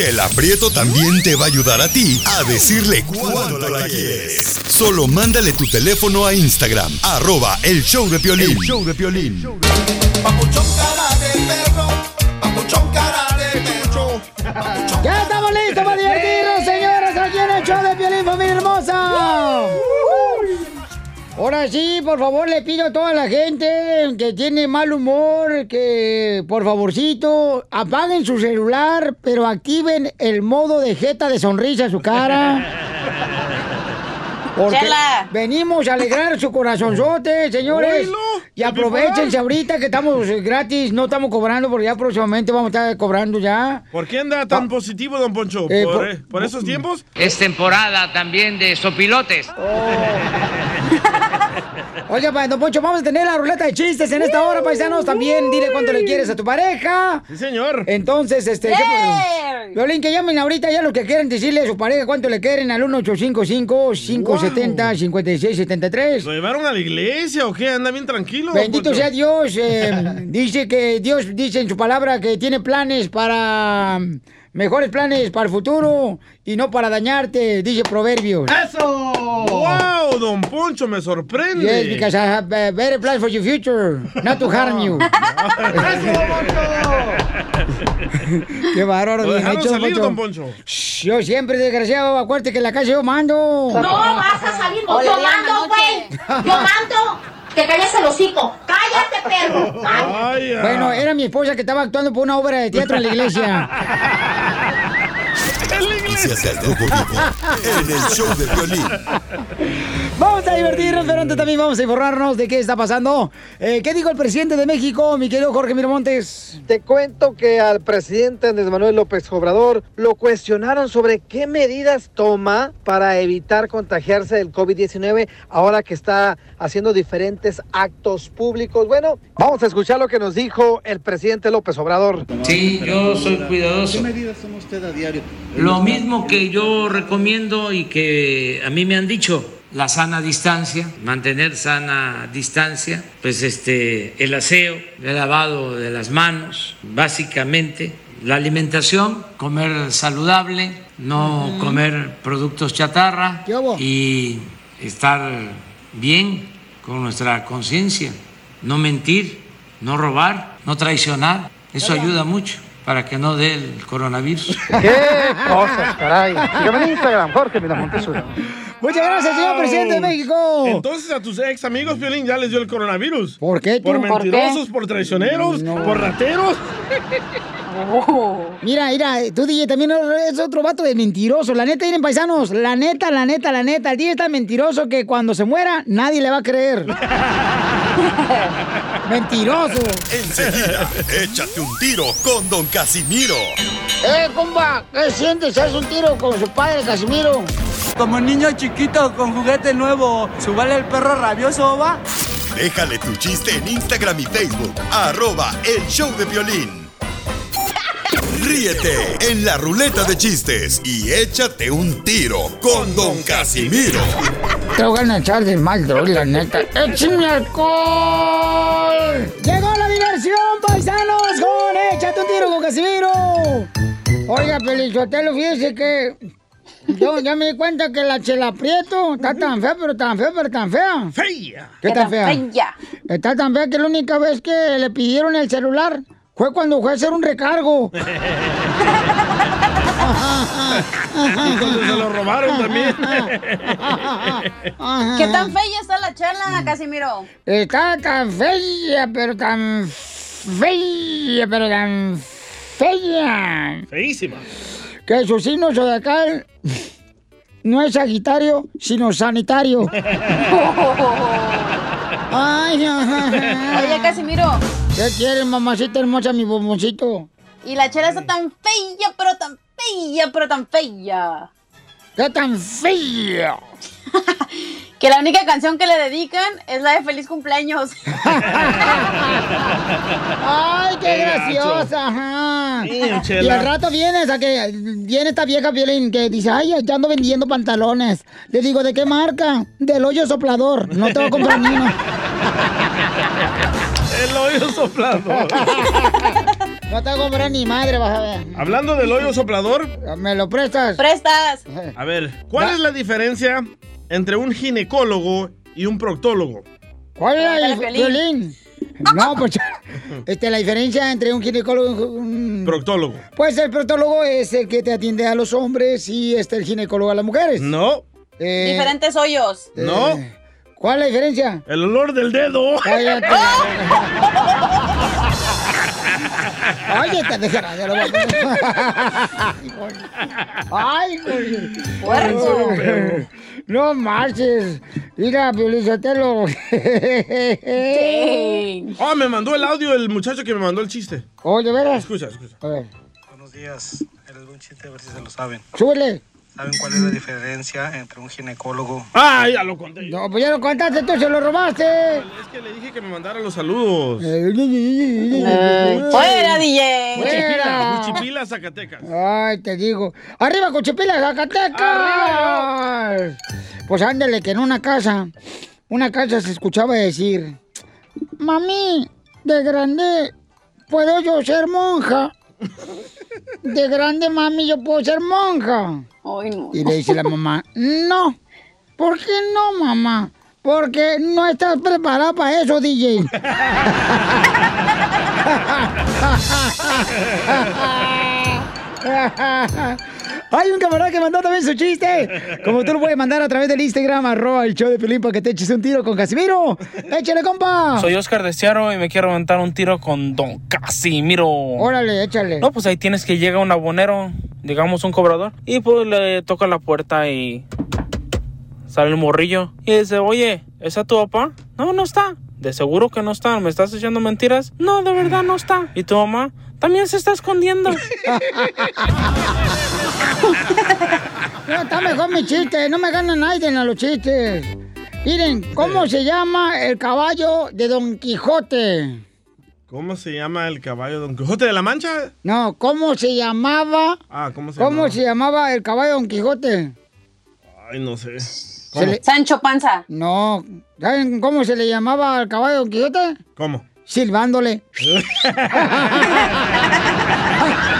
Chela Prieto también te va a ayudar a ti a decirle cuánto la quieres. Solo mándale tu teléfono a Instagram, arroba el show de Piolín. El show de Piolín. Papuchón cara de perro, Sí, por favor, le pido a toda la gente que tiene mal humor que, por favorcito, apaguen su celular, pero activen el modo de jeta de sonrisa a su cara. Porque Chela. venimos a alegrar su corazonzote, señores. Oílo, Y aprovechense ahorita que estamos eh, gratis, no estamos cobrando, porque ya próximamente vamos a estar cobrando ya. ¿Por qué anda tan positivo, don Poncho? Eh, ¿Por, por- eh, por esos tiempos? Es temporada también de sopilotes. Oiga, pa- don Poncho, vamos a tener la ruleta de chistes en esta hora, paisanos. También dile cuánto le quieres a tu pareja. Sí, señor. Entonces, este... ¿qué? Violín, que llamen ahorita ya los que quieren decirle a su pareja cuánto le quieren al 1855-570-5673. ¿Lo llevaron a la iglesia o qué? Anda bien tranquilo. Bendito sea Dios. eh, dice que Dios dice en su palabra que tiene planes para... Mejores planes para el futuro y no para dañarte, dice Proverbios. ¡Eso! ¡Wow, don Poncho, me sorprende! Yes, because I have uh, better plans for your future, not to harm you. Qué bárbaro, Lo dejaron hecho, salir, Poncho. don Poncho. Shh, Yo siempre, desgraciado, acuérdate que en la calle yo mando. No vas a salir, yo mando, güey. Yo mando. Que calles el hocico. Cállate, perro. Cállate. Bueno, era mi esposa que estaba actuando por una obra de teatro en la iglesia. Noticias del Rojo Vivo en el show de Piolín. Vamos a divertirnos, pero antes también vamos a informarnos de qué está pasando. Eh, ¿Qué dijo el presidente de México, mi querido Jorge Miramontes? Te cuento que al presidente Andrés Manuel López Obrador lo cuestionaron sobre qué medidas toma para evitar contagiarse del COVID-19 ahora que está haciendo diferentes actos públicos. Bueno, vamos a escuchar lo que nos dijo el presidente López Obrador. Sí, yo soy cuidadoso. ¿Qué medidas toma usted a diario? Lo mismo que yo recomiendo y que a mí me han dicho, la sana distancia, mantener sana distancia, pues este, el aseo, el lavado de las manos, básicamente, la alimentación, comer saludable, no comer productos chatarra y estar bien con nuestra conciencia, no mentir, no robar, no traicionar, eso ayuda mucho para que no dé el coronavirus. ¡Qué cosas, caray! Sígame en Instagram, Jorge Miramontes. Muchas gracias, señor presidente de México. Entonces a tus ex amigos, Piolín, ya les dio el coronavirus. ¿Por qué tú? Por mentirosos, por traicioneros, por rateros. Mira, mira, tú DJ también es otro vato de mentiroso. La neta, miren paisanos, la neta, la neta, la neta. El DJ es tan mentiroso que cuando se muera nadie le va a creer. mentiroso. Enseguida, échate un tiro con Don Casimiro. Eh, compa, ¿qué sientes? ¿Haz un tiro con su padre, Casimiro? Como niño chiquito con juguete nuevo, ¿subale el perro rabioso, va? Déjale tu chiste en Instagram y Facebook, arroba el show de violín. Ríete en la ruleta de chistes y échate un tiro con Don Casimiro. Te voy a echar de mal, droga, la neta. ¡Échame alcohol! ¡Llegó la diversión, paisanos! ¡Con échate un tiro con Casimiro! Oiga, Pelizotelo, fíjese que yo ya me di cuenta que la chela Prieto está tan fea, pero tan fea, pero tan fea. ¡Fea! ¿Qué tan fea? Está tan fea que la única vez que le pidieron el celular fue cuando fue a hacer un recargo. Y cuando se lo robaron también. ¿Qué tan fea está la chela, Casimiro? Está tan fea, pero tan fea, pero tan fea. Feísima. Que su signo zodiacal no es Sagitario, sino sanitario. Ay, Oye, Casimiro. ¿Qué quieres, mamacita hermosa, mi bomboncito? Y la chela está tan fea, pero tan fea, pero tan fea. ¿Qué tan fea? que la única canción que le dedican es la de Feliz Cumpleaños. ¡Ay, qué, Qué graciosa! Ajá. Y al rato vienes a que viene esta vieja violín que dice, ay, ya ando vendiendo pantalones. Le digo, ¿de qué marca? Del hoyo soplador. No te voy a comprar ni uno. El hoyo soplado. No te hago comprar ni madre, vas a ver. Hablando del hoyo soplador, ¿Me lo prestas? ¡Prestas! a ver, ¿cuál es la diferencia entre un ginecólogo y un proctólogo? ¿Cuál es la. Piolín? No, pues este, la diferencia entre un ginecólogo y un... Proctólogo. Pues el proctólogo es el que te atiende a los hombres y este el ginecólogo a las mujeres. No, Eh, Diferentes hoyos. eh, no. ¿Cuál es la diferencia? El olor del dedo. Cállate. Oye, te dejarás de lo Ay, güey. Puerco. No marches. Mira, Piolizotelo. Oh, me mandó el audio el muchacho que me mandó el chiste. Oye, ¿veras? Escucha, escucha. A ver, Buenos días. Eres un chiste, a ver si se lo saben. súbele. ¿Saben cuál es la diferencia entre un ginecólogo Ah, ya lo conté. No, pues ya lo contaste, tú se lo robaste. Es que le dije que me mandara los saludos. ¡Fuera, DJ! Fuera. Huichipila, Zacatecas. Ay, te digo. ¡Arriba, Cochipila, Zacatecas! Pues ándale, que en una casa, una casa se escuchaba decir, Mami, de grande, ¿puedo yo ser monja? De grande, mami, yo puedo ser monja. Ay, no. Y le dice la mamá, no. ¿Por qué no, mamá? Porque no estás preparada para eso, DJ. Hay un camarada que mandó también su chiste. Como tú lo puedes mandar a través del Instagram, arroba el show de Pelín para que te eches un tiro con Casimiro. ¡Échale, compa! Soy Oscar de Seattle y me quiero aventar un tiro con Don Casimiro. Órale, échale. No, pues ahí tienes que llega un abonero, digamos un cobrador, y pues le toca la puerta y sale el morrillo y dice, oye, ¿esa tu papá? No, no está. De seguro que no está. ¿Me estás echando mentiras? No, de verdad no está. ¿Y tu mamá? También se está escondiendo. No, está mejor mi chiste. No me ganan nadie a los chistes. Miren, ¿cómo se llama el caballo de Don Quijote? ¿Cómo se llama el caballo Don Quijote de la Mancha? No, ¿cómo se llamaba? Ah, ¿cómo se ¿Cómo llama? se llamaba el caballo de Don Quijote? Ay, no sé. Se ¿Cómo? le- Sancho Panza. No, ¿saben cómo se le llamaba al caballo de Don Quijote? ¿Cómo? Silbándole.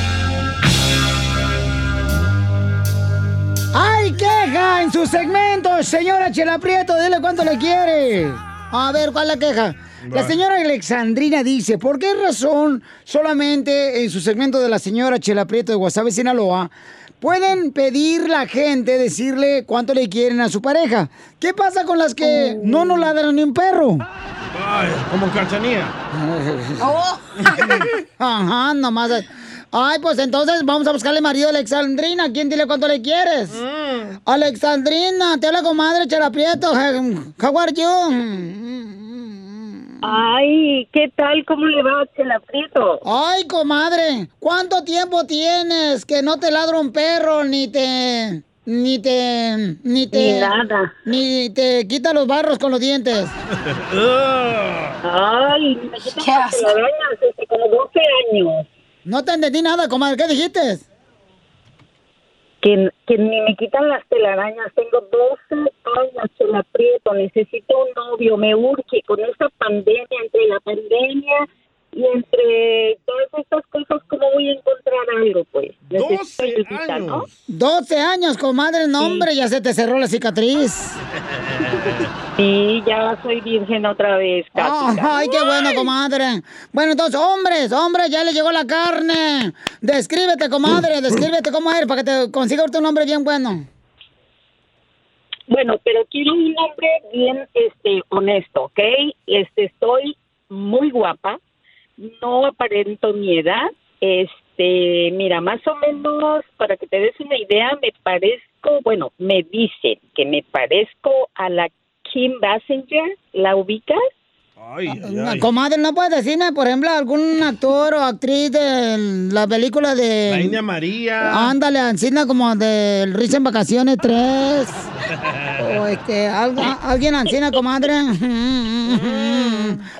¡Ay, queja en sus segmentos! Señora Chela Prieto, dile cuánto le quiere. A ver, ¿cuál es la queja? La señora Alexandrina dice, ¿por qué razón solamente en su segmento de la señora Chela Prieto de Guasave, Sinaloa, pueden pedir la gente, decirle cuánto le quieren a su pareja? ¿Qué pasa con las que no nos ladran ni un perro? Ay, como Cachanía. Oh. Ajá, nomás. Ay, pues entonces vamos a buscarle marido a Alexandrina. ¿Quién dile cuánto le quieres? Alexandrina, te habla comadre Chela Prieto. How are you? Ay, ¿qué tal? ¿Cómo le va, Chela Prieto? Ay, comadre, ¿cuánto tiempo tienes que no te ladra un perro ni te ni te ni te Ni nada. ni te quita los barros con los dientes? Ay, me quitan Qué las como 12 años. No te entendí nada, comadre, ¿qué dijiste? Que, que ni me quitan las telarañas. Tengo 12 años, Chela Prieto. Necesito un novio. Me urge con esta pandemia, entre la pandemia y entre todas estas cosas, ¿cómo voy a encontrar algo, pues? Necesito 12 ayudita, ¿no? años. 12 años, comadre, no hombre, ya se te cerró la cicatriz. Sí, ya soy virgen otra vez, Ah, Katy. Ay, qué bueno, comadre. Bueno, entonces, hombres, hombres, ya le llegó la carne. Descríbete, comadre, descríbete cómo eres para que te consiga ahorita un hombre bien bueno. Bueno, pero quiero un hombre bien este honesto, ¿ok? Este estoy muy guapa, no aparento mi edad. Este, mira, más o menos para que te des una idea, me parezco, bueno, me dicen que me parezco a la Kim Basinger, ¿la ubicas? No, Comadre, ¿no puedes decirme, por ejemplo, algún actor o actriz de la película de... La India María. Ándale, Ancina como del Risa en Vacaciones 3. o este, algo- alguien Ancina, comadre.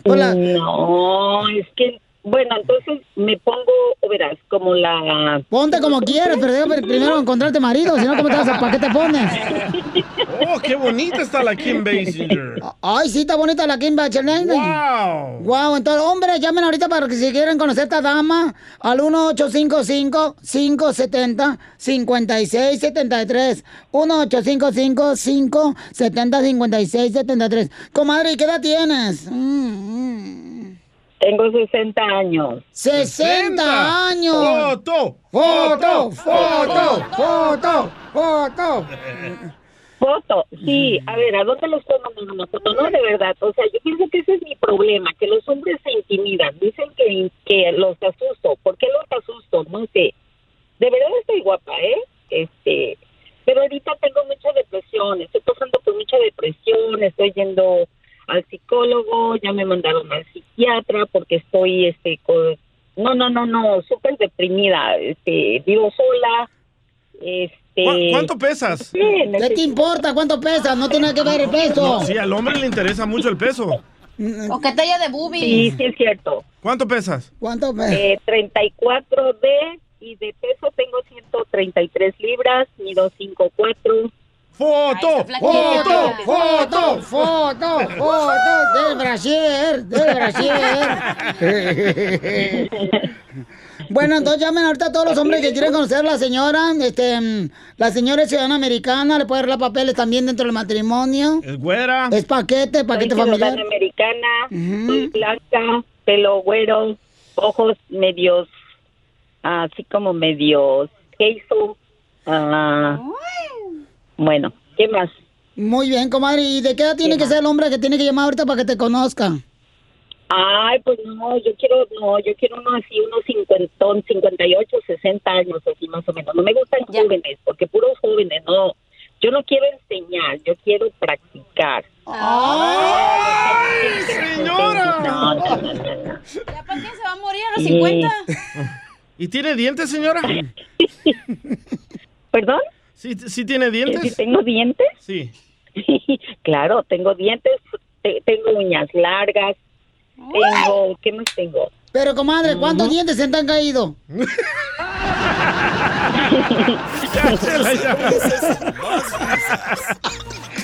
Pues la- No, es que, bueno, entonces me pongo, verás, como la... Ponte como quieras, pero primero encontrarte marido, si no, ¿cómo te vas a, ¿para qué te pones? Oh, qué bonita está la Kim Basinger. Ay, sí, está bonita la Kim Bachelen. Wow. Wow, entonces, hombre, llamen ahorita para que si quieren conocer a esta dama al 1855-570-5673. 1855-570-5673. Comadre, ¿y qué edad tienes? Mm, Tengo 60 años. 60 años. Foto. Foto, foto, foto, foto. Foto, sí, a ver, ¿a dónde los puedo mandar una foto? No, de verdad, o sea, yo pienso que ese es mi problema, que los hombres se intimidan, dicen que, que los asusto, ¿por qué los asusto? No sé, de verdad estoy guapa, ¿eh? Este, pero ahorita tengo mucha depresión, estoy pasando por mucha depresión, estoy yendo al psicólogo, ya me mandaron al psiquiatra porque estoy, este, con, no, no, no, no, súper deprimida, este, vivo sola, este... ¿Cu- ¿Cuánto pesas? ¿Qué te importa cuánto pesas? No tiene que ver el peso. No, sí, al hombre le interesa mucho el peso. O que talla de boobies. Sí, sí es cierto. ¿Cuánto pesas? ¿Cuánto pesas? Eh, 34 de y de peso tengo 133 libras, mido 5'4". ¡Foto! Foto, foto, foto, foto del brasier, del brasier. Bueno, entonces llamen ahorita a todos los hombres que quieren conocer a la señora. Este, mm, la señora es ciudadana americana, le puede arreglar papeles también dentro del matrimonio. Es güera. Es paquete, paquete Soy familiar. ciudadana americana, soy blanca, pelo güero, ojos medios, así como medios hazel. ah, bueno, ¿qué más? Muy bien, comadre. ¿Y de qué edad tiene que ser el hombre que tiene que llamar ahorita para que te conozca? Ay, pues no, yo quiero, no, yo quiero uno así, unos cincuentón, 58, 60 años, así más o menos. No me gustan jóvenes, porque puros jóvenes, no. Yo no quiero enseñar, yo quiero practicar. ¡Ay, señora! No, no, no, no, no. ¿Ya para qué se va a morir a los Sí. 50? ¿Y tiene dientes, señora? ¿Perdón? ¿Sí, sí tiene dientes? ¿Sí tengo dientes? Sí. claro, tengo dientes, te- tengo uñas largas, tengo, ¿qué más tengo? Pero, comadre, ¿cuántos dientes se te han caído?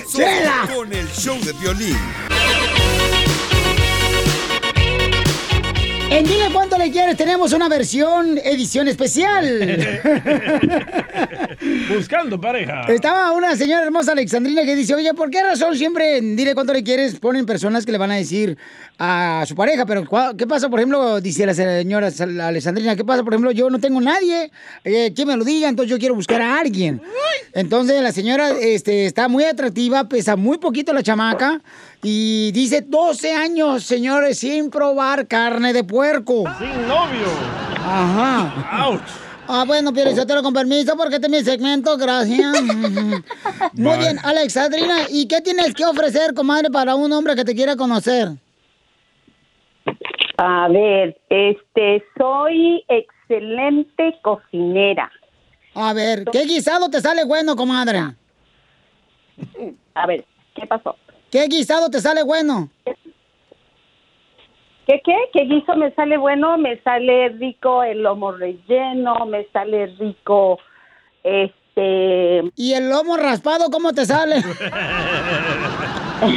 Solo con el show de violín. En Dile Cuánto Le Quieres tenemos una versión edición especial. Buscando pareja. Estaba una señora hermosa Alexandrina que dice, oye, ¿por qué razón siempre en Dile Cuánto Le Quieres ponen personas que le van a decir a su pareja? Pero ¿cuá- ¿qué pasa, por ejemplo, dice la señora Alexandrina, ¿qué pasa, por ejemplo, yo no tengo nadie eh, que me lo diga, entonces yo quiero buscar a alguien. Entonces la señora este, está muy atractiva, pesa muy poquito la chamaca y dice 12 años, señores, sin probar carne de puerco. Sin novio. Ajá. Ouch. Ah, bueno, pero yo te lo con permiso porque este es mi segmento, gracias. Muy bien, Alexandrina, ¿y qué tienes que ofrecer, comadre, para un hombre que te quiera conocer? A ver, este, soy excelente cocinera. A ver, ¿qué guisado te sale bueno, comadre? A ver, ¿qué pasó? ¿Qué guisado te sale bueno? ¿Qué qué? ¿Qué guiso me sale bueno? Me sale rico el lomo relleno, me sale rico este... ¿Y el lomo raspado cómo te sale?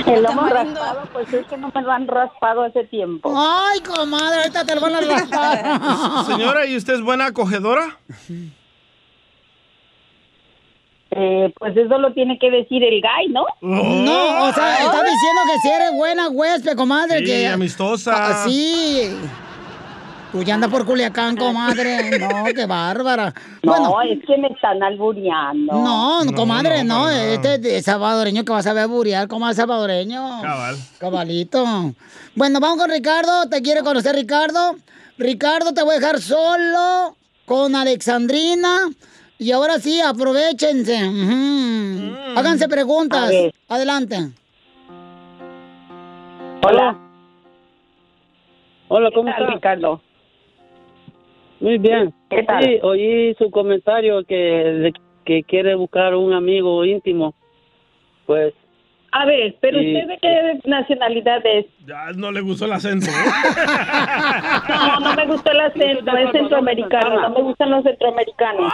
el lomo raspado, pues es que no me lo han raspado hace tiempo. Ay, comadre, ahorita te lo van a raspar. Señora, ¿y usted es buena acogedora? Eh, pues eso lo tiene que decir el guy, ¿no? No, o sea, está diciendo que si eres buena huésped, comadre, Sí, que... amistosa. Ah, sí. Tú ya andas por Culiacán, comadre. No, qué bárbara. No, es que me están albureando. No, No, comadre, no, no. este es salvadoreño que vas a ver buriar, como es salvadoreño. Cabal. Cabalito. Bueno, vamos con Ricardo. ¿Te quiere conocer, Ricardo? Ricardo, te voy a dejar solo con Alexandrina. Y ahora sí, aprovechense. Ujú. Háganse A preguntas. Adelante. Hola. Hola, ¿cómo ¿Qué tal, está? Ricardo? Muy bien. ¿Qué tal? Sí, oí su comentario que, de- que quiere buscar un amigo íntimo. Pues, A ver, pero Sí. usted de qué nacionalidad es? Ya no le gustó el acento. ¿eh? No, no me gustó el acento, es centroamericano, no me gustan los centroamericanos.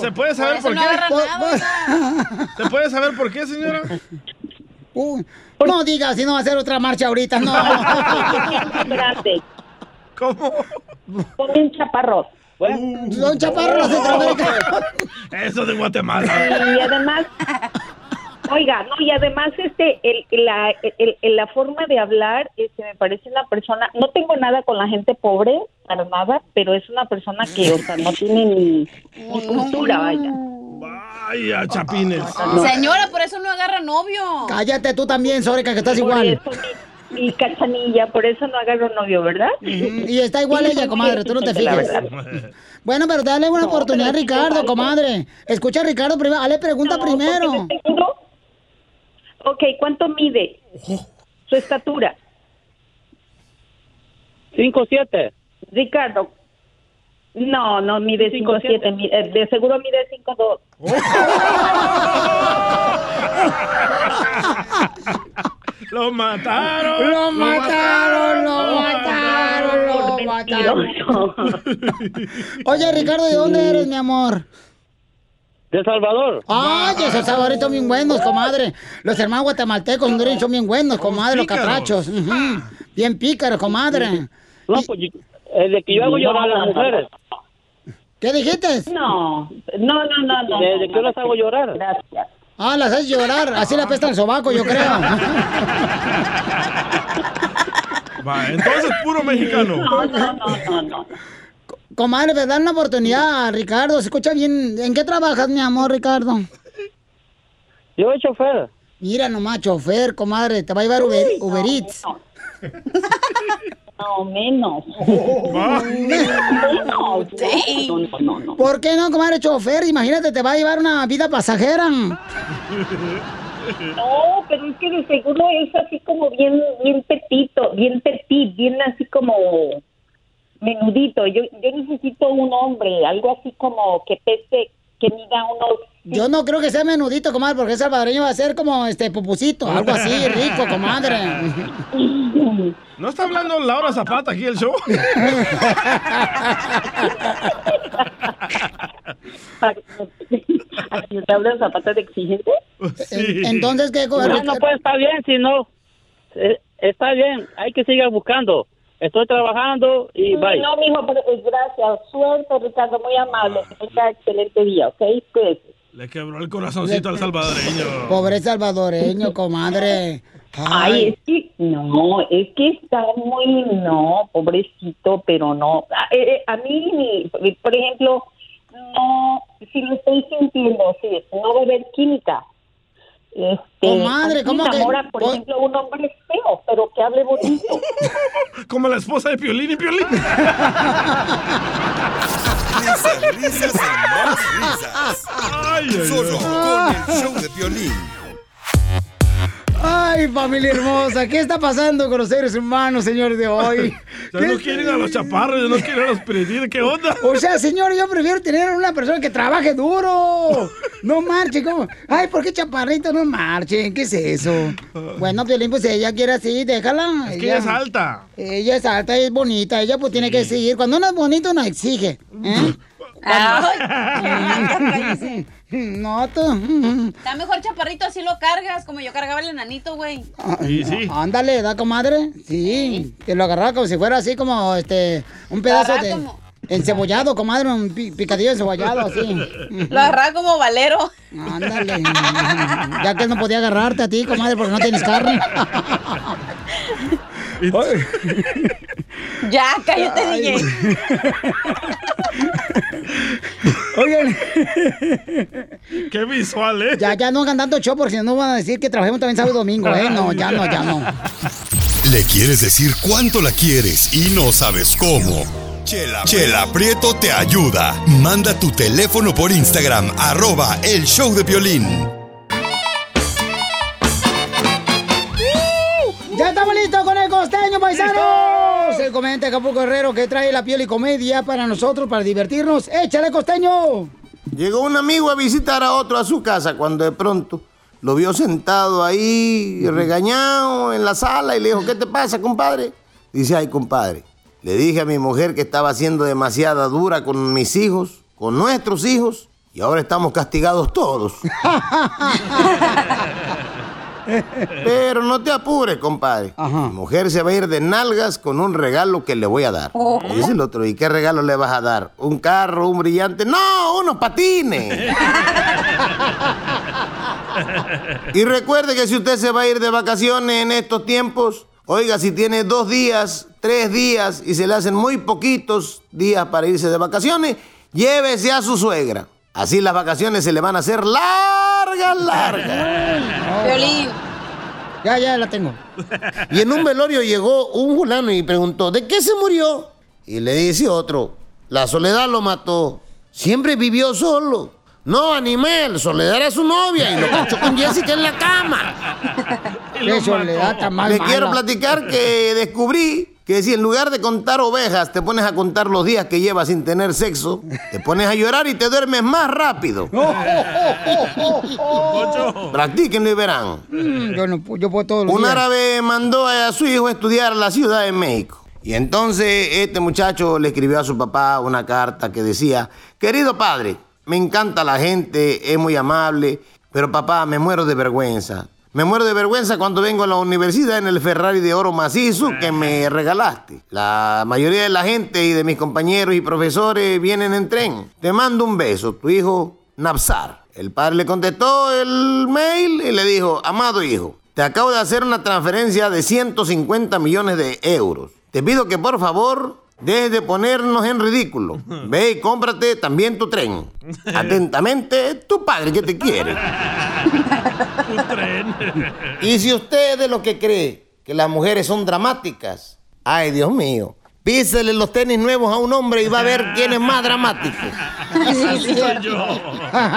¿Se puede saber Por por, no qué? agarra ¿Se puede saber por qué, señora? Uh, no digas si no va a hacer otra marcha ahorita, no. Grande. ¿Cómo? Ponme un chaparro. Son chaparros los centroamericanos. Eso de Guatemala. Y además, oiga, no, y además este, el, la, el- el- la forma de hablar, este, me parece una persona, no tengo nada con la gente pobre, para nada, pero es una persona que, o sea, no tiene ni, ni cultura, vaya. Vaya, chapines. Señora, por eso no agarra novio. Cállate tú también, Sórica, que estás Por igual. eso mi, mi cachanilla, por eso no agarro novio, ¿verdad? Y está igual Sí, ella, comadre, tú no te verdad. Bueno, pero dale una No, oportunidad Ricardo, comadre. Escucha a Ricardo primero, dale pregunta No, primero. seguro- Ok, ¿cuánto mide? Su estatura. 5'7". Ricardo. No, no mide 5'7", mi- eh, de seguro mide 5'2". ¡Lo mataron! Lo mataron, lo mataron, lo mataron. Oye, Ricardo, ¿de dónde eres, mi amor? De El Salvador. Ay, esos salvadoritos bien buenos, comadre. Los hermanos guatemaltecos hondureños son bien buenos, comadre, los catrachos. Ujú. Bien pícaros, comadre. No, pues, yo- eh, de que yo hago llorar a las mujeres. ¿Qué dijiste? No, no, no, no, no. ¿De, de qué las hago llorar? Gracias. Ah, las haces llorar. Así le apesta el sobaco, yo creo. Va, entonces puro mexicano. No, no, no, no, no. Comadre, ¿verdad? Una oportunidad, Ricardo. Se escucha bien. ¿En qué trabajas, mi amor, Ricardo? Yo soy chofer. Mira nomás, chofer, comadre. Te va a llevar Uber, Uber Eats. No, menos. Menos. No, no. ¿Por qué no, comadre, chofer? Imagínate, te va a llevar una vida pasajera. No, pero es que de seguro es así como bien, bien petito, bien petit, bien así como menudito. Yo, yo necesito un hombre, algo así como que pese, que mida unos Yo no creo que sea menudito, comadre, porque el salvadoreño va a ser como este pupusito, algo así, rico, comadre. ¿No está hablando Laura Zapata aquí el show? ¿Así te hablan zapatos de exigente? En- Entonces, ¿qué? No, no, pues está bien, si no. eh, está bien, hay que seguir buscando. Estoy trabajando y bye. No, mijo, pero eh, gracias. Suerte, Ricardo, muy amable. Que tenga excelente día, ¿ok? Pues, Le quebró el corazoncito al salvadoreño. Pobre salvadoreño, comadre. Ay, es que no, es que está muy, no, pobrecito, pero no. A, eh, eh, a mí, por ejemplo, no, si lo estoy sintiendo, sí, no va a haber química. Este, Comadre, mí ¿cómo que- enamora, por po- ejemplo, un hombre feo, pero que hable bonito. Como la esposa de Piolín y Piolín. Risas, risas risas. Ay, ay, Solo ay. con el show de violín. Ay, familia hermosa, ¿qué está pasando con los seres humanos, señores de hoy? Ya no quieren a los chaparros, ya no quieren a los perdidos. ¿Qué onda? O sea, señor, yo prefiero tener una persona que trabaje duro. No marche, ¿cómo? Ay, ¿por qué chaparrito no marchen? ¿Qué es eso? Bueno, Piolín, pues ella quiere así, déjala. Es que ella es alta. Ella es alta, es bonita, ella pues tiene que seguir. Cuando uno es bonito, uno exige. ¿eh? Ay, No, tú. Está mejor chaparrito, así lo cargas, como yo cargaba el enanito, güey. Sí, sí. Ándale, ¿da, comadre? Sí. Que lo agarraba como si fuera así como este un pedazo de como- encebollado, comadre, un pi- picadillo encebollado así. Lo agarraba como valero. Ándale. Ya que él no podía agarrarte a ti, comadre, porque no tienes carne. Ya, cállate, DJ. Oigan. Qué visual, ¿eh? Ya, ya no hagan tanto show porque si no van a decir que trabajemos también sábado y domingo, ¿eh? No, ya no, ya no. Le quieres decir cuánto la quieres y no sabes cómo. Chela, Chela Prieto te ayuda. Manda tu teléfono por Instagram, arroba el show de violín. Ya estamos listos con de Acapulco Guerrero que trae la piel y comedia para nosotros, para divertirnos. ¡Échale, costeño! Llegó un amigo a visitar a otro a su casa cuando de pronto lo vio sentado ahí, regañado en la sala y le dijo, ¿qué te pasa, compadre? Dice, ay, compadre, le dije a mi mujer que estaba siendo demasiada dura con mis hijos, con nuestros hijos, y ahora estamos castigados todos. Pero no te apures, compadre. Mi mujer se va a ir de nalgas con un regalo que le voy a dar. Y dice el otro, ¿y qué regalo le vas a dar? ¿Un carro, un brillante? No, unos patines. y recuerde que si usted se va a ir de vacaciones en estos tiempos, oiga, si tiene dos días, tres días y se le hacen muy poquitos días para irse de vacaciones, llévese a su suegra. Así las vacaciones se le van a hacer largas, largas. Violín. Ya, ya la tengo. Y en un velorio llegó un fulano y preguntó, ¿de qué se murió? Y le dice otro, la soledad lo mató. Siempre vivió solo. No, animal, Soledad era su novia y lo cachó con Jessica en la cama. Qué soledad tan mal Le mala. quiero platicar que descubrí que si en lugar de contar ovejas te pones a contar los días que llevas sin tener sexo, te pones a llorar y te duermes más rápido. Practíquenlo y verán. Mm, Yo, no, pu- yo puedo todos los Un días. árabe mandó a su hijo a estudiar a la Ciudad de México. Y entonces este muchacho le escribió a su papá una carta que decía, querido padre, me encanta la gente, es muy amable, pero papá, me muero de vergüenza. Me muero de vergüenza cuando vengo a la universidad en el Ferrari de oro macizo que me regalaste. La mayoría de la gente y de mis compañeros y profesores vienen en tren. Te mando un beso, tu hijo Napsar. El padre le contestó el mail y le dijo, amado hijo, te acabo de hacer una transferencia de 150 millones de euros. Te pido que por favor dejes de ponernos en ridículo. Ve y cómprate también tu tren. Atentamente, tu padre que te quiere. Y si usted es de lo que cree que las mujeres son dramáticas, ay Dios mío, písele los tenis nuevos a un hombre y va a ver quién es más dramático. Sí, cierto.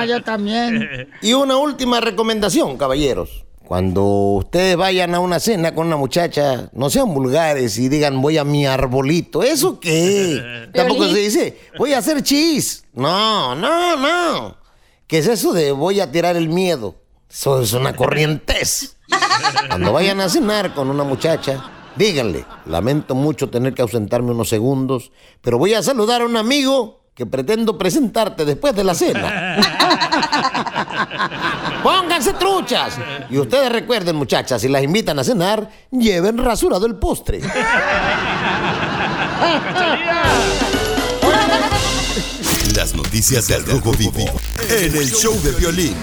yo también. Y una última recomendación, caballeros. Cuando ustedes vayan a una cena con una muchacha, no sean vulgares y digan voy a mi arbolito. ¿Eso qué? Tampoco se dice voy a hacer chis. No, no, no. ¿Qué es eso de voy a tirar el miedo? Eso es una corrientez. Cuando vayan a cenar con una muchacha, díganle, lamento mucho tener que ausentarme unos segundos, pero voy a saludar a un amigo que pretendo presentarte después de la cena. Pónganse truchas. Y ustedes recuerden, muchachas, si las invitan a cenar, lleven rasurado el postre. Las noticias del Rojo Vivo en el show de violín.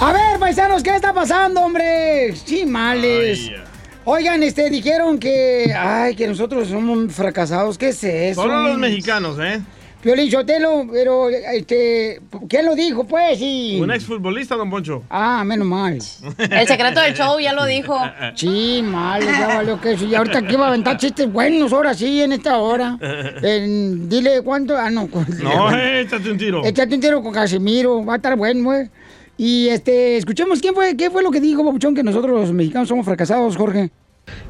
A ver, paisanos, ¿qué está pasando, hombre? Sí, males. Oigan, este, dijeron que, ay, que nosotros somos fracasados. ¿Qué es eso? Solo los mexicanos, ¿eh? Piolín Sotelo, pero, este, ¿quién lo dijo, pues? Y... Un exfutbolista, don Poncho. Ah, menos mal. El secreto del show ya lo dijo. Sí, mal, ya valió que eso. Y ahorita aquí va a aventar chistes buenos, ahora sí, en esta hora. En- dile cuánto. Ah, no. No, eh, échate un tiro. Échate un tiro con Casimiro, va a estar bueno, güey. Y este, escuchemos quién fue, qué fue lo que dijo Papuchón, que nosotros los mexicanos somos fracasados, Jorge.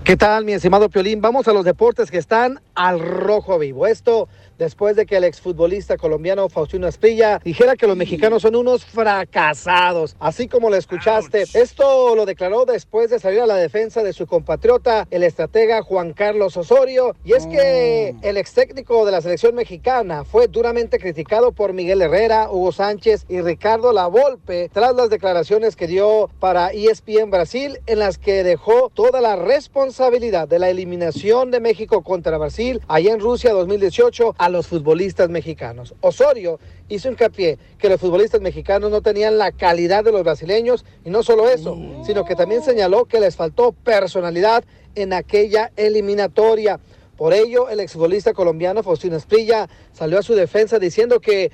¿Qué tal, mi estimado Piolín? Vamos a los deportes que están al rojo vivo. Esto después de que el exfutbolista colombiano Faustino Asprilla dijera que los mexicanos son unos fracasados, así como lo escuchaste. Esto lo declaró después de salir a la defensa de su compatriota, el estratega Juan Carlos Osorio. Y es que el ex técnico de la selección mexicana fue duramente criticado por Miguel Herrera, Hugo Sánchez y Ricardo Lavolpe tras las declaraciones que dio para ESPN Brasil en las que dejó toda la responsabilidad de la eliminación de México contra Brasil allá en Rusia 2018 a los futbolistas mexicanos. Osorio hizo hincapié que los futbolistas mexicanos no tenían la calidad de los brasileños y no solo eso, sino que también señaló que les faltó personalidad en aquella eliminatoria. Por ello, el exfutbolista colombiano Faustino Esprilla salió a su defensa diciendo que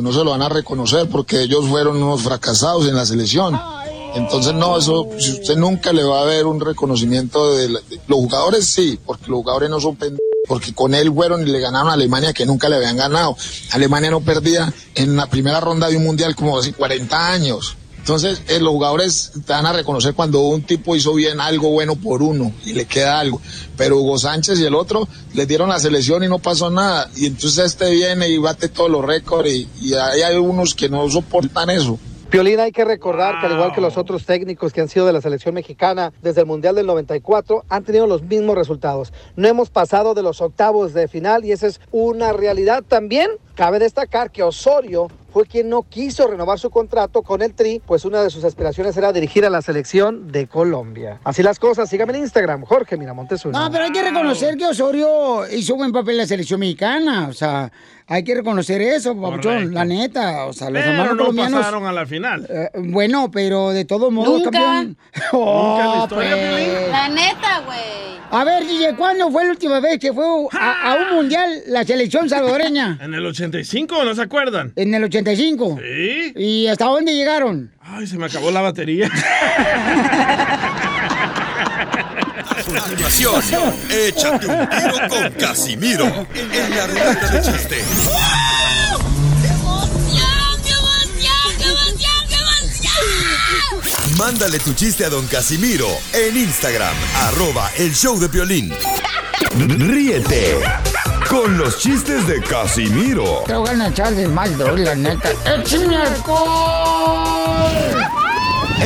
no se lo van a reconocer porque ellos fueron unos fracasados en la selección. Entonces, no, eso, usted nunca le va a ver un reconocimiento de, de- los jugadores, sí, porque los jugadores no son pendejos, porque con él fueron y le ganaron a Alemania que nunca le habían ganado. Alemania no perdía en la primera ronda de un mundial como hace 40 años. Entonces, eh, los jugadores te van a reconocer cuando un tipo hizo bien algo bueno por uno y le queda algo. Pero Hugo Sánchez y el otro le dieron la selección y no pasó nada. Y entonces este viene y bate todos los récords y, y ahí hay unos que no soportan eso. Piolín, hay que recordar que al igual que los otros técnicos que han sido de la selección mexicana desde el Mundial del 94, han tenido los mismos resultados. No hemos pasado de los octavos de final y esa es una realidad también. Cabe destacar que Osorio fue quien no quiso renovar su contrato con el Tri, pues una de sus aspiraciones era dirigir a la selección de Colombia. Así las cosas, síganme en Instagram, Jorge Miramontes uno. No, pero hay que reconocer que Osorio hizo buen papel en la selección mexicana. O sea, hay que reconocer eso, papuchón, la neta. O sea, los Pero hermanos no colombianos. pasaron a la final. eh, bueno, pero de todos modos, Nunca. campeón. Nunca la Oh, historia, pues. La neta, güey. A ver, DJ, ¿cuándo fue la última vez que fue a, a un mundial la selección salvadoreña? En el 85, ¿no se acuerdan? En el 85. Sí. ¿Y hasta dónde llegaron? Ay, se me acabó la batería. Continuación, échate un tiro con Casimiro en la ruleta de chiste. Mándale tu chiste a don Casimiro en Instagram, arroba el show de violín. Ríete con los chistes de Casimiro Te voy a echar de mal, la neta. ¡Échame alcohol!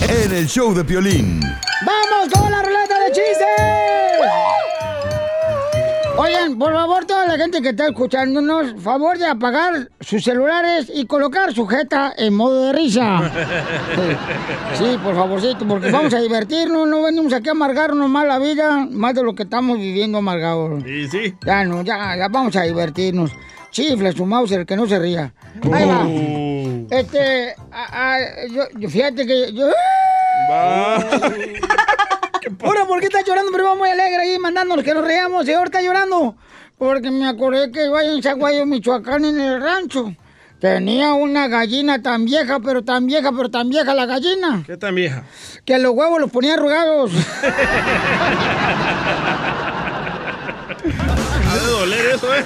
en el show de violín. ¡Vamos con la de chistes! Oigan, por favor, toda la gente que está escuchándonos, favor de apagar sus celulares y colocar su jeta en modo de risa. Sí, por favorcito, porque vamos a divertirnos, no venimos aquí a amargarnos más la vida, más de lo que estamos viviendo amargados. Sí, sí. Ya no, ya, ya vamos a divertirnos. Chifle su Mauser, que no se ría. Ahí va. Este, a- a- yo, yo- fíjate que yo... Ahora, ¿por qué está llorando? Pero vamos muy alegre ahí mandándonos que nos reamos y ahora está llorando. Porque me acordé que iba en Zaguayo, Michoacán, en el rancho. Tenía una gallina tan vieja, pero tan vieja, pero tan vieja la gallina, ¿Qué tan vieja? que los huevos los ponía arrugados. Ha de doler eso, ¿eh?